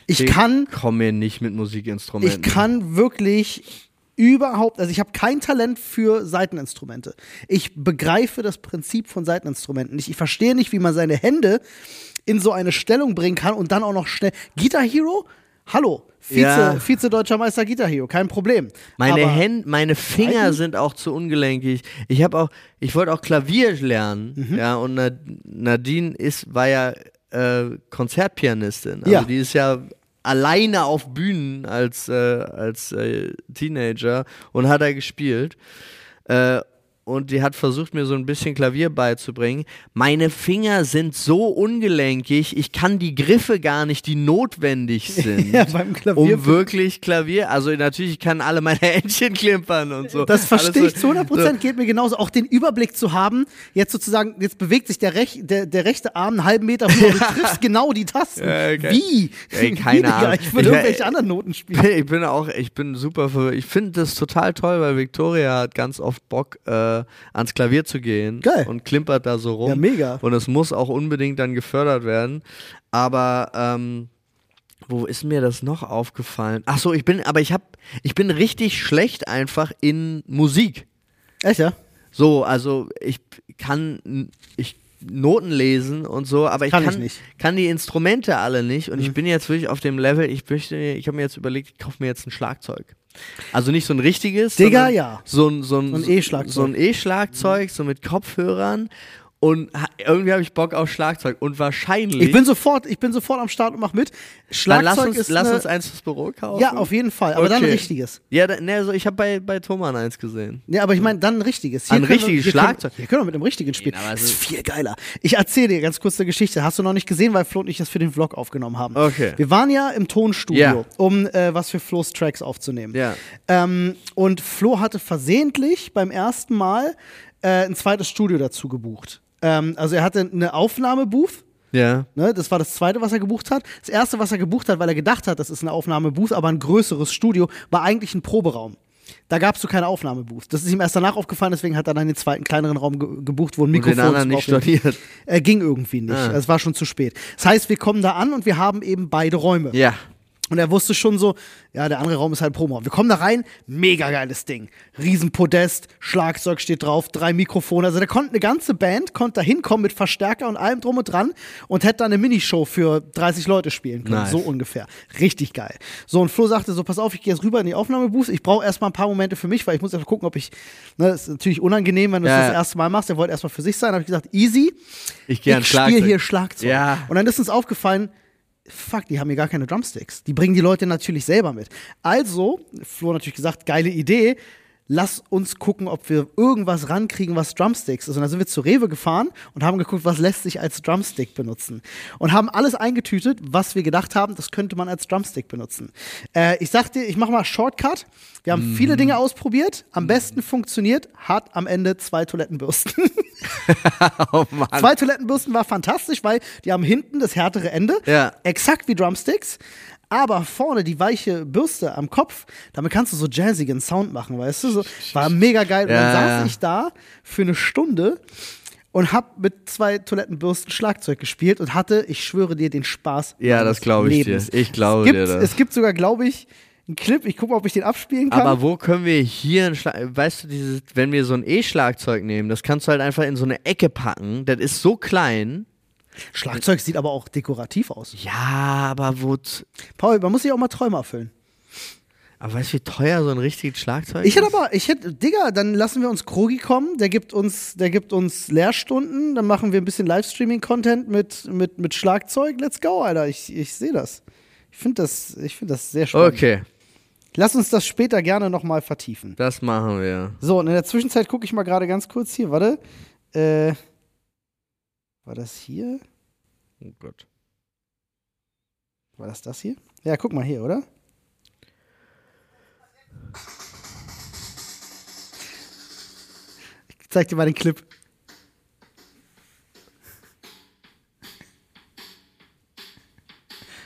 Ich kann Komm mir nicht mit Musikinstrumenten. ich kann wirklich überhaupt, also ich habe kein Talent für Seiteninstrumente. Ich begreife das Prinzip von Seiteninstrumenten nicht. Ich verstehe nicht, wie man seine Hände in so eine Stellung bringen kann und dann auch noch schnell. Guitar Hero? Hallo, Vize, Ja. Vize-Deutscher Meister Guitar Hero, kein Problem. Meine Hände, meine Finger Seiten- sind auch zu ungelenkig. Ich habe auch, ich wollte auch Klavier lernen, Mhm. ja, und Nad- Nadine ist, war ja äh, Konzertpianistin. Also Ja. die ist ja alleine auf Bühnen als, äh, als äh, Teenager und hat da gespielt. Äh, und die hat versucht, mir so ein bisschen Klavier beizubringen. Meine Finger sind so ungelenkig, ich kann die Griffe gar nicht, die notwendig sind. Ja, beim Klavier- Um wirklich Klavier, also natürlich, ich kann alle meine Händchen klimpern und so. Das verstehe ich zu 100 Prozent, geht mir genauso. Auch den Überblick zu haben, jetzt sozusagen, jetzt bewegt sich der, rech, der, der rechte Arm einen halben Meter rüber, du triffst genau die Tasten. Ja, okay. Wie? Ey, keine Wie? Ahnung. Ich würde Ich- irgendwelche anderen Noten spielen. Ich bin auch, ich bin super für, ich finde das total toll, weil Victoria hat ganz oft Bock, äh, ans Klavier zu gehen Geil. und klimpert da so rum. Ja, mega. Und es muss auch unbedingt dann gefördert werden. Aber ähm, wo ist mir das noch aufgefallen? Ach so, ich bin, aber ich habe, ich bin richtig schlecht einfach in Musik. Echt, ja? So, also ich kann ich Noten lesen und so, aber ich Kann kann, ich nicht. kann die Instrumente alle nicht und Mhm. ich bin jetzt wirklich auf dem Level, ich möchte, ich habe mir jetzt überlegt, ich kaufe mir jetzt ein Schlagzeug. Also nicht so ein richtiges, Digga, sondern ja. so ein, ein, So ein E-Schlagzeug. So ein E-Schlagzeug, so mit Kopfhörern und irgendwie habe ich Bock auf Schlagzeug und wahrscheinlich Ich bin sofort, ich bin sofort am Start und mach mit. dann Schlagzeug lass uns, ist lass eine, uns eins fürs Büro kaufen. Ja, auf jeden Fall, aber dann ein Okay. richtiges. Ja, da, ne, also ich habe bei, bei Thomann eins gesehen. Ja, aber ich meine, dann ein richtiges. Ein können wir- richtiges hier können- Schlagzeug. Hier können wir mit einem richtigen spielen. aber das es ist viel geiler. Ich erzähle dir ganz kurz eine Geschichte. Hast du noch nicht gesehen, weil Flo und ich das für den Vlog aufgenommen haben. Okay. Wir waren ja im Tonstudio, Ja. um äh, was für Flo's Tracks aufzunehmen. Ja. Ähm, und Flo hatte versehentlich beim ersten Mal äh, ein zweites Studio dazu gebucht. Ähm, also er hatte eine Aufnahmebooth. Ja. Ne, das war das zweite, was er gebucht hat. Das erste, was er gebucht hat, weil er gedacht hat, das ist eine Aufnahmebooth, aber ein größeres Studio, war eigentlich ein Proberaum. Da gab es so keine Aufnahmebooth. Das ist ihm erst danach aufgefallen, deswegen hat er dann den zweiten kleineren Raum ge gebucht, wo ein Und Mikrofon den anderen nicht storniert. äh, Ging irgendwie nicht. Ah. Es war schon zu spät. Das heißt, wir kommen da an und wir haben eben beide Räume. Ja. Und er wusste schon so, ja, der andere Raum ist halt Promo. Wir kommen da rein, mega geiles Ding. Riesenpodest, Schlagzeug steht drauf, drei Mikrofone. Also da konnte eine ganze Band konnte da hinkommen mit Verstärker und allem drum und dran und hätte dann eine Minishow für 30 Leute spielen können. Nice. So ungefähr. Richtig geil. So, und Flo sagte so, pass auf, ich gehe jetzt rüber in die Aufnahmebooth. Ich brauche erstmal ein paar Momente für mich, weil ich muss erst gucken, ob ich, ne, das ist natürlich unangenehm, wenn du Ja, das erste Mal machst. Er wollte erstmal für sich sein. Da habe ich gesagt, easy. Ich gehe Ich spiele hier Schlagzeug. Ja. Und dann ist uns aufgefallen, fuck, die haben hier gar keine Drumsticks. Die bringen die Leute natürlich selber mit. Also, Flo natürlich gesagt, geile Idee. Lass uns gucken, ob wir irgendwas rankriegen, was Drumsticks ist. Und dann sind wir zu Rewe gefahren und haben geguckt, was lässt sich als Drumstick benutzen. Und haben alles eingetütet, was wir gedacht haben, das könnte man als Drumstick benutzen. Äh, ich sagte, ich mache mal Shortcut. Wir haben viele Dinge ausprobiert. Am besten funktioniert, hat am Ende zwei Toilettenbürsten. Oh Mann. Zwei Toilettenbürsten war fantastisch, weil die haben hinten das härtere Ende, Ja. exakt wie Drumsticks, aber vorne die weiche Bürste am Kopf, damit kannst du so jazzigen Sound machen, weißt du? So, war mega geil. Und Ja, dann saß ich da für eine Stunde und hab mit zwei Toilettenbürsten Schlagzeug gespielt und hatte, ich schwöre dir, den Spaß. Ja, das glaube ich Lebens. dir. Ich glaube es gibt, dir das. Es gibt sogar, glaube ich, einen Clip, ich gucke mal, ob ich den abspielen kann. Aber wo können wir hier ein Schlag weißt du, dieses, wenn wir so ein E-Schlagzeug nehmen, das kannst du halt einfach in so eine Ecke packen, das ist so klein. Schlagzeug sieht aber auch dekorativ aus. Ja, aber wo, Paul, man muss sich auch mal Träume erfüllen. aber weißt du, wie teuer so ein richtiges Schlagzeug Ich hätte ist? aber, ich hätte, Digga, dann lassen wir uns Krogi kommen, der gibt uns, der gibt uns Lehrstunden, dann machen wir ein bisschen Livestreaming-Content mit, mit, mit Schlagzeug, let's go, Alter, ich, ich sehe das. Ich finde das, ich find das sehr spannend. Okay, Lass uns das später gerne nochmal vertiefen. das machen wir. So, und in der Zwischenzeit gucke ich mal gerade ganz kurz hier. Warte. Äh, war das hier? Oh Gott. War das das hier? Ja, guck mal hier, oder? Ich zeig dir mal den Clip.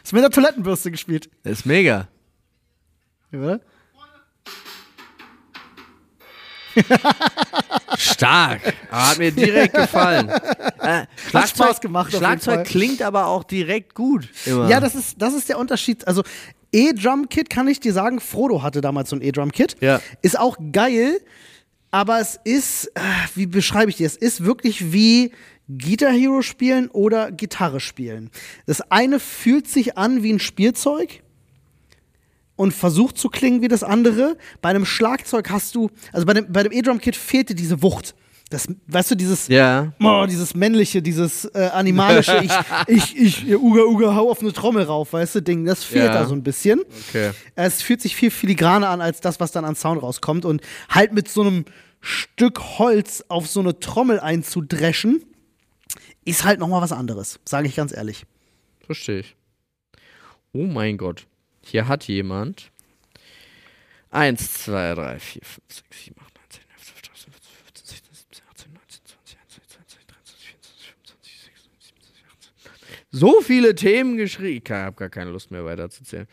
Ist mit der Toilettenbürste gespielt. Das ist mega. Ja, oder? Stark. Aber hat mir direkt gefallen. Äh, Spaß gemacht Schlagzeug klingt aber auch direkt gut. Immer. Ja, das ist, das ist der Unterschied. Also, E-Drum-Kit kann ich dir sagen, Frodo hatte damals so ein E-Drum-Kit. Ja. Ist auch geil, aber es ist, äh, wie beschreibe ich dir? Es ist wirklich wie Guitar Hero spielen oder Gitarre spielen. Das eine fühlt sich an wie ein Spielzeug und versucht zu klingen wie das andere. Bei einem Schlagzeug hast du, also bei dem, bei dem E-Drum-Kit fehlte diese Wucht. Das, weißt du, dieses, Ja. oh, dieses männliche, dieses äh, animalische, ich, ich, ich, ihr Uga Uga, hau auf eine Trommel rauf, weißt du, Ding, das fehlt Ja. da so ein bisschen. Okay. Es fühlt sich viel filigraner an als das, was dann an Sound rauskommt. Und halt mit so einem Stück Holz auf so eine Trommel einzudreschen, ist halt nochmal was anderes, sage ich ganz ehrlich. Verstehe ich. Oh mein Gott. Hier hat jemand 1, 2, 3, 4, 5, 6, 7, 8, 9, 10, 11, 12, 13, 14, 15, 16, 17, 18, 19, 20, 21, 22, 23, 24, 25, 26, 27, 28. So viele Themen geschrieben. Ich habe gar keine Lust mehr weiterzuzählen.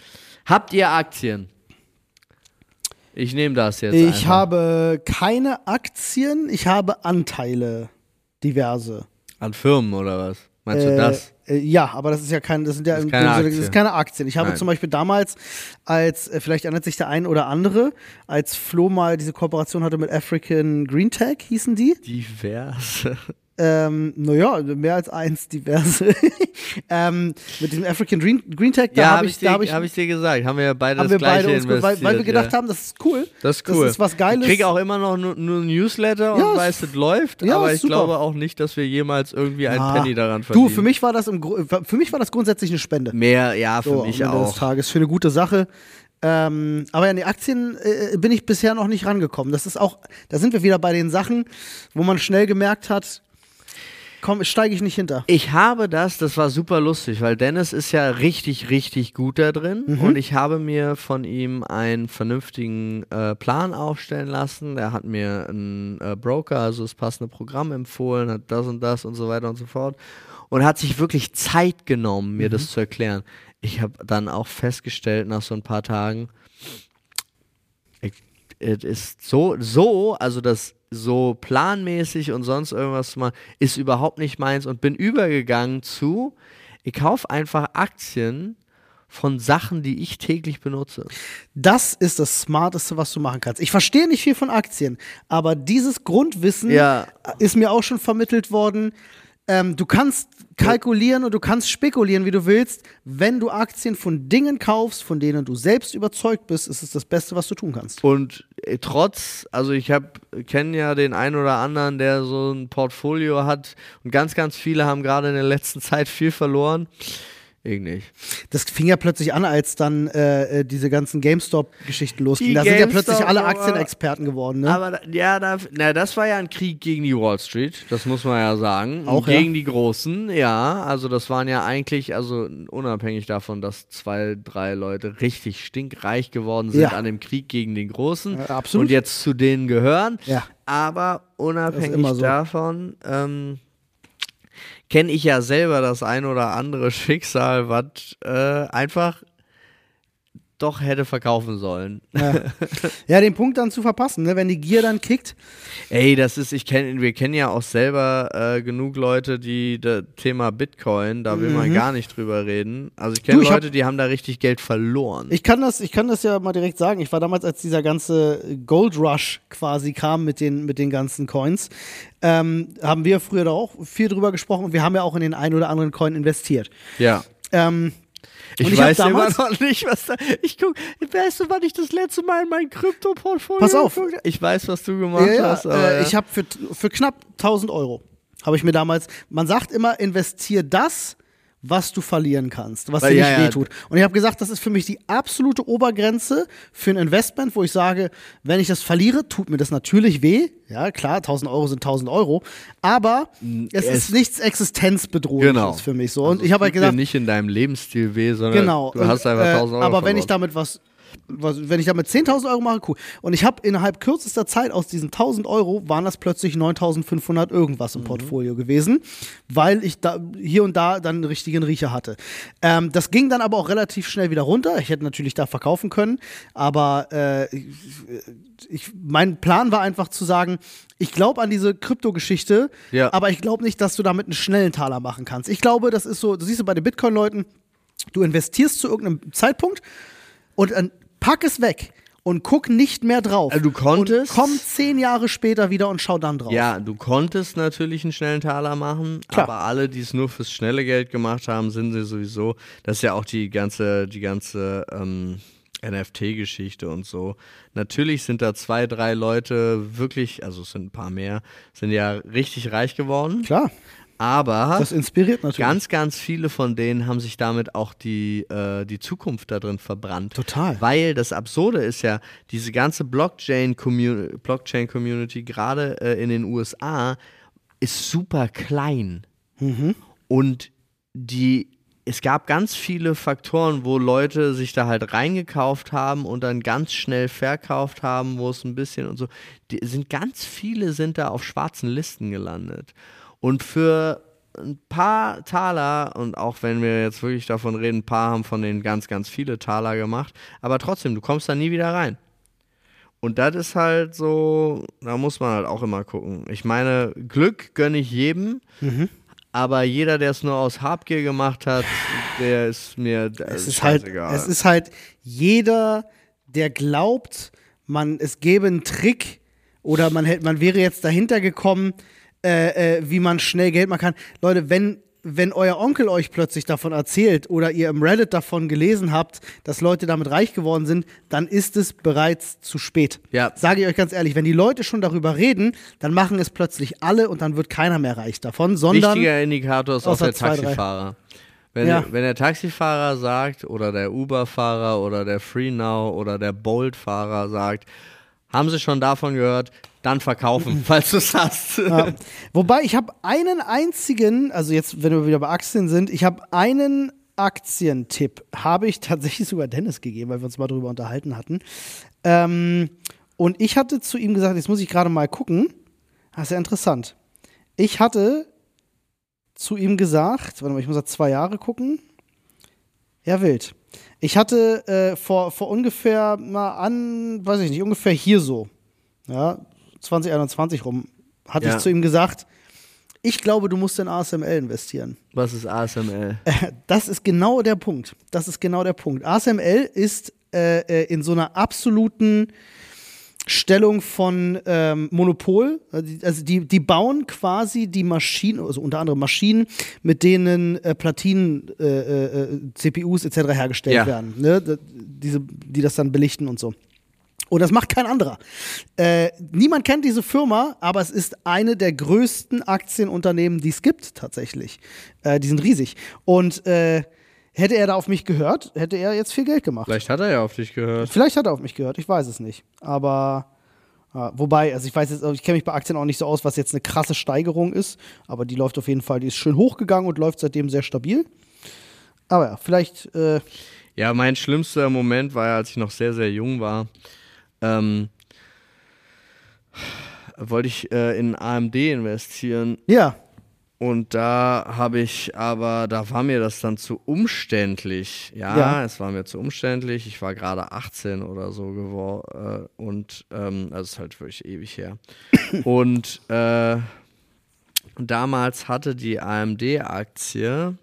Habt ihr Aktien? Ich nehme das jetzt. Ich einfach. habe keine Aktien, ich habe Anteile, diverse. An Firmen oder was? Meinst du Äh, das? Äh, ja, aber das ist ja kein, das sind ja Das ist keine Sinne- das ist keine Aktien. Ich habe Nein. zum Beispiel damals, als, äh, vielleicht erinnert sich der ein oder andere, als Flo mal diese Kooperation hatte mit African Green Tech, hießen die. Diverse. Ähm, naja, mehr als eins, diverse. ähm, mit diesem African Green, Green Tech, da Ja, habe habe ich, da habe ich, hab ich dir gesagt. Haben wir ja beide das wir gleiche beide uns, ge- weil, weil wir investiert, gedacht ja. haben, das ist cool. Das ist cool. Das ist was Geiles. Ich kriege auch immer noch nur, Newsletter Ja, und weiß, es läuft, ja, aber ich super. glaube auch nicht, dass wir jemals irgendwie einen Ah, Penny daran verdienen. Du, für mich war das im, für mich war das grundsätzlich eine Spende. Mehr, ja, für So, mich am Ende des auch. Tages für eine gute Sache. Ähm, aber an die Aktien äh, bin ich bisher noch nicht rangekommen. Das ist auch, da sind wir wieder bei den Sachen, wo man schnell gemerkt hat, komm, steige ich nicht hinter. Ich habe das, das war super lustig, weil Dennis ist ja richtig, richtig gut da drin Mhm. und ich habe mir von ihm einen vernünftigen äh, Plan aufstellen lassen. Er hat mir einen äh, Broker, also das passende Programm empfohlen, hat das und das und so weiter und so fort und hat sich wirklich Zeit genommen, mir Mhm. das zu erklären. Ich habe dann auch festgestellt nach so ein paar Tagen, es ist so, so, also das so planmäßig und sonst irgendwas zu machen, ist überhaupt nicht meins und bin übergegangen zu, ich kaufe einfach Aktien von Sachen, die ich täglich benutze. Das ist das Smarteste, was du machen kannst. Ich verstehe nicht viel von Aktien, aber dieses Grundwissen Ja. ist mir auch schon vermittelt worden. Ähm, du kannst kalkulieren und du kannst spekulieren, wie du willst. Wenn du Aktien von Dingen kaufst, von denen du selbst überzeugt bist, ist es das Beste, was du tun kannst. Und äh, trotz, also ich habe kenne ja den einen oder anderen, der so ein Portfolio hat und ganz, ganz viele haben gerade in der letzten Zeit viel verloren. Nicht. Das fing ja plötzlich an, als dann äh, äh, diese ganzen GameStop-Geschichten losgingen. Da sind ja GameStop, plötzlich alle Aktienexperten geworden. Ne? Aber ja, da, na, das war ja ein Krieg gegen die Wall Street, das muss man ja sagen. Auch, Und ja? gegen die Großen, ja. Also das waren ja eigentlich, also unabhängig davon, dass zwei, drei Leute richtig stinkreich geworden sind Ja. an dem Krieg gegen den Großen Ja, absolut. und jetzt zu denen gehören. Ja. Aber unabhängig so. davon ähm, kenne ich ja selber das ein oder andere Schicksal, was äh, einfach doch hätte verkaufen sollen. ja, den Punkt dann zu verpassen, ne? wenn die Gier dann kickt. Ey, das ist, ich kenne, wir kennen ja auch selber äh, genug Leute, die das Thema Bitcoin, da will man gar nicht drüber reden. Also ich kenne Mhm. Ich hab- Leute, die haben da richtig Geld verloren. Ich kann, das, ich kann das ja mal direkt sagen. Ich war damals, als dieser ganze Gold Rush quasi kam mit den, mit den ganzen Coins, ähm, haben wir früher da auch viel drüber gesprochen und wir haben ja auch in den einen oder anderen Coin investiert. ja. Ähm, Ich, ich weiß immer damals- noch nicht, was da. Ich guck, weißt du, wann ich das letzte Mal in mein Krypto-Portfolio Pass auf. hab? Ich weiß, was du gemacht ja, ja, hast. Äh, ja. Ich habe für, für knapp 1000 Euro, habe ich mir damals, man sagt immer, investier das, was du verlieren kannst, was Weil, dir nicht ja. wehtut. Und ich habe gesagt, das ist für mich die absolute Obergrenze für ein Investment, wo ich sage, wenn ich das verliere, tut mir das natürlich weh. Ja, klar, 1000 Euro sind 1000 Euro. Aber es, es- ist nichts Existenzbedrohliches Genau. für mich so. Und Also ich habe halt tut gesagt, nicht in deinem Lebensstil weh, sondern Genau. du hast einfach äh, 1000 Euro Aber wenn ich verloren. damit was wenn ich damit 10.000 Euro mache, cool. Und ich habe innerhalb kürzester Zeit aus diesen 1.000 Euro waren das plötzlich 9.500 irgendwas im Mhm. Portfolio gewesen, weil ich da hier und da dann einen richtigen Riecher hatte. Ähm, das ging dann aber auch relativ schnell wieder runter. Ich hätte natürlich da verkaufen können, aber äh, ich, mein Plan war einfach zu sagen, ich glaube an diese Krypto-Geschichte, Ja. aber ich glaube nicht, dass du damit einen schnellen Taler machen kannst. Ich glaube, das ist so, du siehst du bei den Bitcoin-Leuten, Du investierst zu irgendeinem Zeitpunkt und dann pack es weg und guck nicht mehr drauf. Also du konntest- Und komm zehn Jahre später wieder und schau dann drauf. Ja, du konntest natürlich einen schnellen Taler machen, Klar. aber alle, die es nur fürs schnelle Geld gemacht haben, sind sie sowieso. Das ist ja auch die ganze, die ganze ähm, NFT-Geschichte und so. Natürlich sind da zwei, drei Leute wirklich, also es sind ein paar mehr, sind ja richtig reich geworden. Klar, Aber das inspiriert natürlich. ganz, ganz viele von denen haben sich damit auch die, äh, die Zukunft da drin verbrannt. Total. Weil das Absurde ist ja, diese ganze Blockchain-Community, Blockchain-Community gerade äh, in den USA ist super klein. Mhm. Und die, es gab ganz viele Faktoren, wo Leute sich da halt reingekauft haben und dann ganz schnell verkauft haben, wo es ein bisschen und so. Die sind ganz viele sind da auf schwarzen Listen gelandet. Und für ein paar Taler, und auch wenn wir jetzt wirklich davon reden, ein paar haben von denen ganz, ganz viele Taler gemacht, aber trotzdem, du kommst da nie wieder rein. Und das ist halt so, da muss man halt auch immer gucken. Ich meine, Glück gönne ich jedem, Mhm. aber jeder, der es nur aus Habgier gemacht hat, der ist mir es ist halt, es ist halt jeder, der glaubt, man, es gäbe einen Trick oder man, hätte, man wäre jetzt dahinter gekommen, äh, äh, wie man schnell Geld machen kann. Leute, wenn, wenn euer Onkel euch plötzlich davon erzählt oder ihr im Reddit davon gelesen habt, dass Leute damit reich geworden sind, dann ist es bereits zu spät. Ja. Sage ich euch ganz ehrlich, wenn die Leute schon darüber reden, dann machen es plötzlich alle und dann wird keiner mehr reich davon, sondern Wichtiger Indikator ist auch der drei. Taxifahrer. Wenn, Ja. wenn der Taxifahrer sagt oder der Uber-Fahrer oder der FreeNow oder der Bolt-Fahrer sagt, haben Sie schon davon gehört, dann verkaufen, falls du es hast. Ja. Wobei ich habe einen einzigen, also jetzt, wenn wir wieder bei Aktien sind, ich habe einen Aktientipp, habe ich tatsächlich sogar Dennis gegeben, weil wir uns mal darüber unterhalten hatten. Ähm, und ich hatte zu ihm gesagt, jetzt muss ich gerade mal gucken. Das ist ja interessant. Ich hatte zu ihm gesagt, warte mal, ich muss da zwei Jahre gucken. Ja, wild. Ich hatte äh, vor, vor ungefähr mal an, weiß ich nicht, ungefähr hier so, ja, 2021 rum, hatte Ja. ich zu ihm gesagt, ich glaube, du musst in ASML investieren. Was ist ASML? Das ist genau der Punkt. Das ist genau der Punkt. ASML ist äh, äh, in so einer absoluten Stellung von ähm, Monopol. Also die- die, bauen quasi die Maschinen, also unter anderem Maschinen, mit denen äh, Platinen, äh, äh, CPUs etc. hergestellt Ja. werden. Ne? Diese, die das dann belichten und so. Und das macht kein anderer. Äh, niemand kennt diese Firma, aber es ist eine der größten Aktienunternehmen, die es gibt, tatsächlich. Äh, die sind riesig. Und äh, hätte er da auf mich gehört, hätte er jetzt viel Geld gemacht. Vielleicht hat er ja auf dich gehört. Vielleicht hat er auf mich gehört, ich weiß es nicht. Aber ja, wobei, also ich weiß jetzt, ich kenne mich bei Aktien auch nicht so aus, was jetzt eine krasse Steigerung ist, aber die läuft auf jeden Fall, die ist schön hochgegangen und läuft seitdem sehr stabil. Aber ja, vielleicht, äh, Ja, mein schlimmster Moment war ja, als ich noch sehr, sehr jung war. Ähm, wollte ich äh, in AMD investieren ja, und da habe ich aber, da war mir das dann zu umständlich. Ja, Ja. es war mir zu umständlich. Ich war gerade 18 oder so geworden äh, und ähm, das ist halt wirklich ewig her. und äh, damals hatte die AMD-Aktie,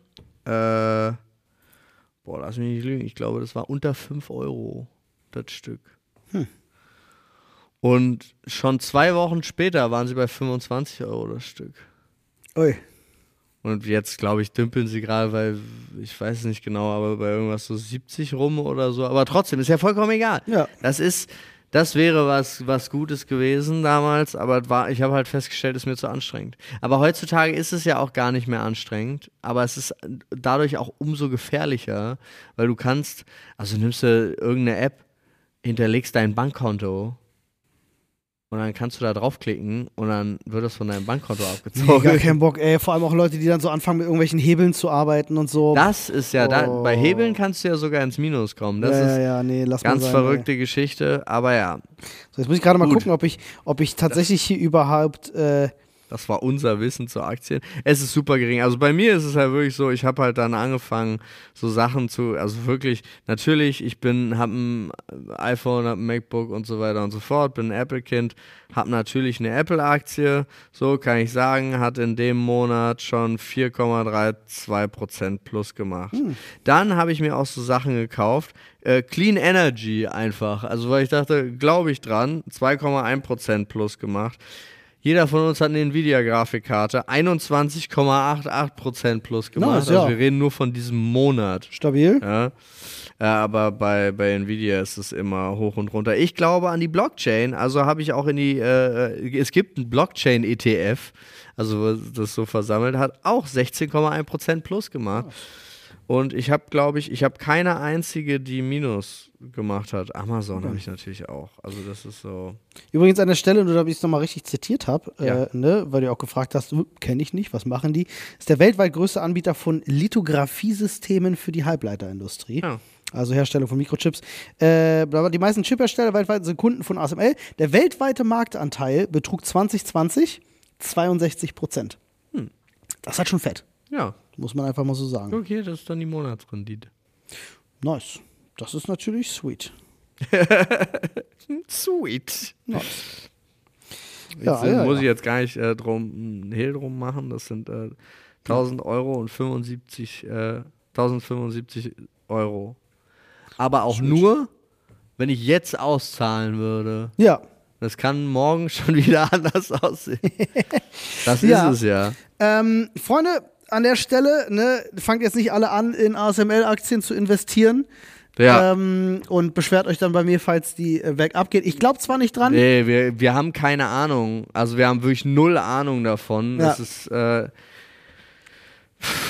äh, boah, lass mich nicht lügen, ich glaube, das war unter 5 Euro, das Stück. Und schon zwei Wochen später waren sie bei 25 Euro das Stück. Ui, Und jetzt, glaube ich, dümpeln sie gerade, weil ich weiß es nicht genau, aber bei irgendwas so 70 rum oder so. Aber trotzdem, ist ja vollkommen egal. Ja. Das ist, Das wäre was, was Gutes gewesen damals, aber war, ich habe halt festgestellt, es ist mir zu anstrengend. Aber heutzutage ist es ja auch gar nicht mehr anstrengend, aber es ist dadurch auch umso gefährlicher, weil du kannst, also nimmst du irgendeine App, hinterlegst dein Bankkonto und dann kannst du da draufklicken und dann wird das von deinem Bankkonto Nee, abgezogen. gar keinen Bock, ey. Vor allem auch Leute, die dann so anfangen, mit irgendwelchen Hebeln zu arbeiten und so. Das ist ja, da, bei Oh. Hebeln kannst du ja sogar ins Minus kommen. Das ja, ist ja, ja, nee, lass ganz mal sein, verrückte Geschichte, aber ja, Ey. So, jetzt muss ich gerade mal gucken, ob ich, ob ich tatsächlich hier überhaupt. Äh, das war unser Wissen zu Aktien. Es ist super gering. Also bei mir ist es halt wirklich so, ich habe halt dann angefangen, so Sachen zu, also wirklich, natürlich, ich bin, habe ein iPhone, habe ein MacBook und so weiter und so fort, bin ein Apple-Kind, habe natürlich eine Apple-Aktie, so kann ich sagen, hat in dem Monat schon 4,32% plus gemacht. Dann habe ich mir auch so Sachen gekauft, äh, Clean Energy einfach, also weil ich dachte, glaube ich dran, 2,1% plus gemacht. Jeder von uns hat eine Nvidia-Grafikkarte, 21,88% plus gemacht. Nice, also ja. wir reden nur von diesem Monat. stabil. Ja. Ja, aber bei, bei Nvidia ist es immer hoch und runter. Ich glaube an die Blockchain, also habe ich auch in die, äh, es gibt einen Blockchain-ETF, also das so versammelt hat, auch 16,1% plus gemacht. Und ich habe, glaube ich, ich habe keine einzige, die Minus gemacht hat. Amazon habe ich natürlich auch. Also das ist so. Übrigens an der Stelle, nur damit ich es nochmal richtig zitiert habe, Ja. äh, ne, weil du auch gefragt hast, kenne ich nicht, was machen die? Ist der weltweit größte Anbieter von Lithografiesystemen für die Halbleiterindustrie. Ja. Also Herstellung von Mikrochips. Äh, die meisten Chiphersteller weltweit sind Kunden von ASML. Der weltweite Marktanteil betrug 2020 62 Prozent. Hm. Das hat schon fett, Ja, muss man einfach mal so sagen. okay, das ist dann die Monatsrendite. Nice. Das ist natürlich sweet. Sweet. Nice. Ja, Ja, muss ja. ich jetzt gar nicht äh, drum einen Hehl drum machen. Das sind äh, 1000 Euro und 75, äh, 1075 Euro. Aber auch nur, wenn ich jetzt auszahlen würde. Ja. Das kann morgen schon wieder anders aussehen. Das ist es ja. Ähm, Freunde, an der Stelle, ne, fangt jetzt nicht alle an, in ASML-Aktien zu investieren. Ja. Ähm, und beschwert euch dann bei mir, falls die äh, weg abgeht. Ich glaube zwar nicht dran. Nee, wir, wir haben keine Ahnung. Also wir haben wirklich null Ahnung davon. Ja. Das ist, äh,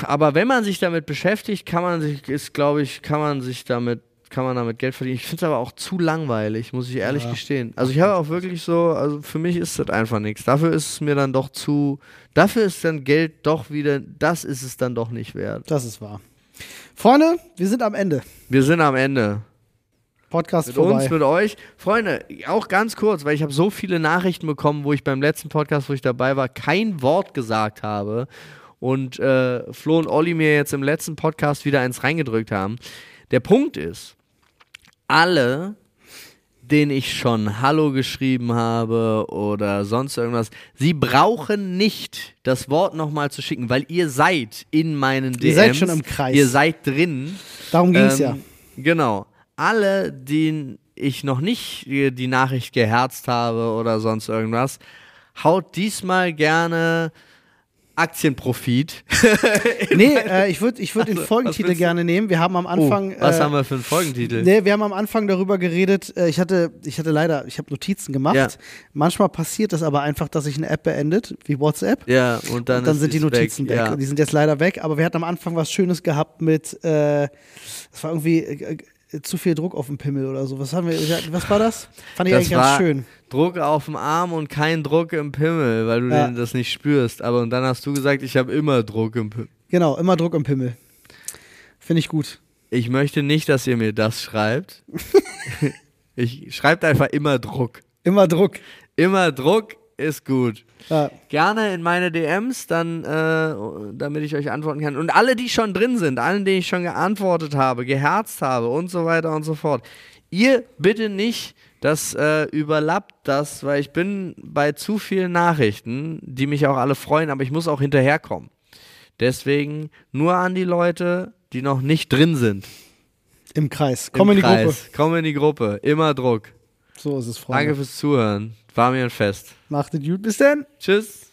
aber wenn man sich damit beschäftigt, kann man sich, ist glaube ich, kann man sich damit, kann man damit Geld verdienen. Ich finde es aber auch zu langweilig, muss ich ehrlich Ja. gestehen. Also ich habe auch wirklich so, also für mich ist das einfach nichts. Dafür ist es mir dann doch zu, dafür ist dann Geld doch wieder, das ist es dann doch nicht wert. Das ist wahr. Freunde, wir sind am Ende. Wir sind am Ende. Podcast Mit vorbei. uns, mit euch. Freunde, auch ganz kurz, weil ich habe so viele Nachrichten bekommen, wo ich beim letzten Podcast, wo ich dabei war, kein Wort gesagt habe. Und äh, Flo und Olli mir jetzt im letzten Podcast wieder eins reingedrückt haben. Der Punkt ist, alle, denen ich schon Hallo geschrieben habe oder sonst irgendwas, sie brauchen nicht das Wort nochmal zu schicken, weil ihr seid in meinen DMs. Ihr seid schon im Kreis. Ihr seid drin. Darum ging es Ähm, ja. Genau. Alle, denen ich noch nicht die Nachricht geherzt habe oder sonst irgendwas, haut diesmal gerne Aktienprofit. Nee, äh, ich würde ich würd den was Folgentitel gerne nehmen. Wir haben am Anfang. oh, was äh, haben wir für einen Folgentitel? Nee, wir haben am Anfang darüber geredet. Äh, ich, hatte, ich hatte leider, ich habe Notizen gemacht. Ja. Manchmal passiert es aber einfach, dass sich eine App beendet, wie WhatsApp. Ja, und dann, und dann sind die Notizen weg. Ja. Die sind jetzt leider weg, aber wir hatten am Anfang was Schönes gehabt mit, äh, das war irgendwie äh, zu viel Druck auf dem Pimmel oder so. Was haben wir, was war das? Fand ich Das eigentlich ganz schön. Druck auf dem Arm und kein Druck im Pimmel, weil du Ja. das nicht spürst. Aber und dann hast du gesagt, ich habe immer Druck im Pimmel. Genau, immer Druck im Pimmel. Finde ich gut. Ich möchte nicht, dass ihr mir das schreibt. ich schreibt einfach immer Druck. Immer Druck. Immer Druck ist gut. Ja. Gerne in meine DMs, dann, äh, damit ich euch antworten kann. Und alle, die schon drin sind, allen, denen ich schon geantwortet habe, geherzt habe und so weiter und so fort. Ihr bitte nicht, das äh, überlappt das, weil ich bin bei zu vielen Nachrichten, die mich auch alle freuen, aber ich muss auch hinterherkommen. Deswegen nur an die Leute, die noch nicht drin sind. Im Kreis. Im Komm in die Kreis. Gruppe. Komm in die Gruppe. Immer Druck. So ist es, Freunde. Danke fürs Zuhören. War mir ein Fest. Macht es gut. Bis dann. Tschüss.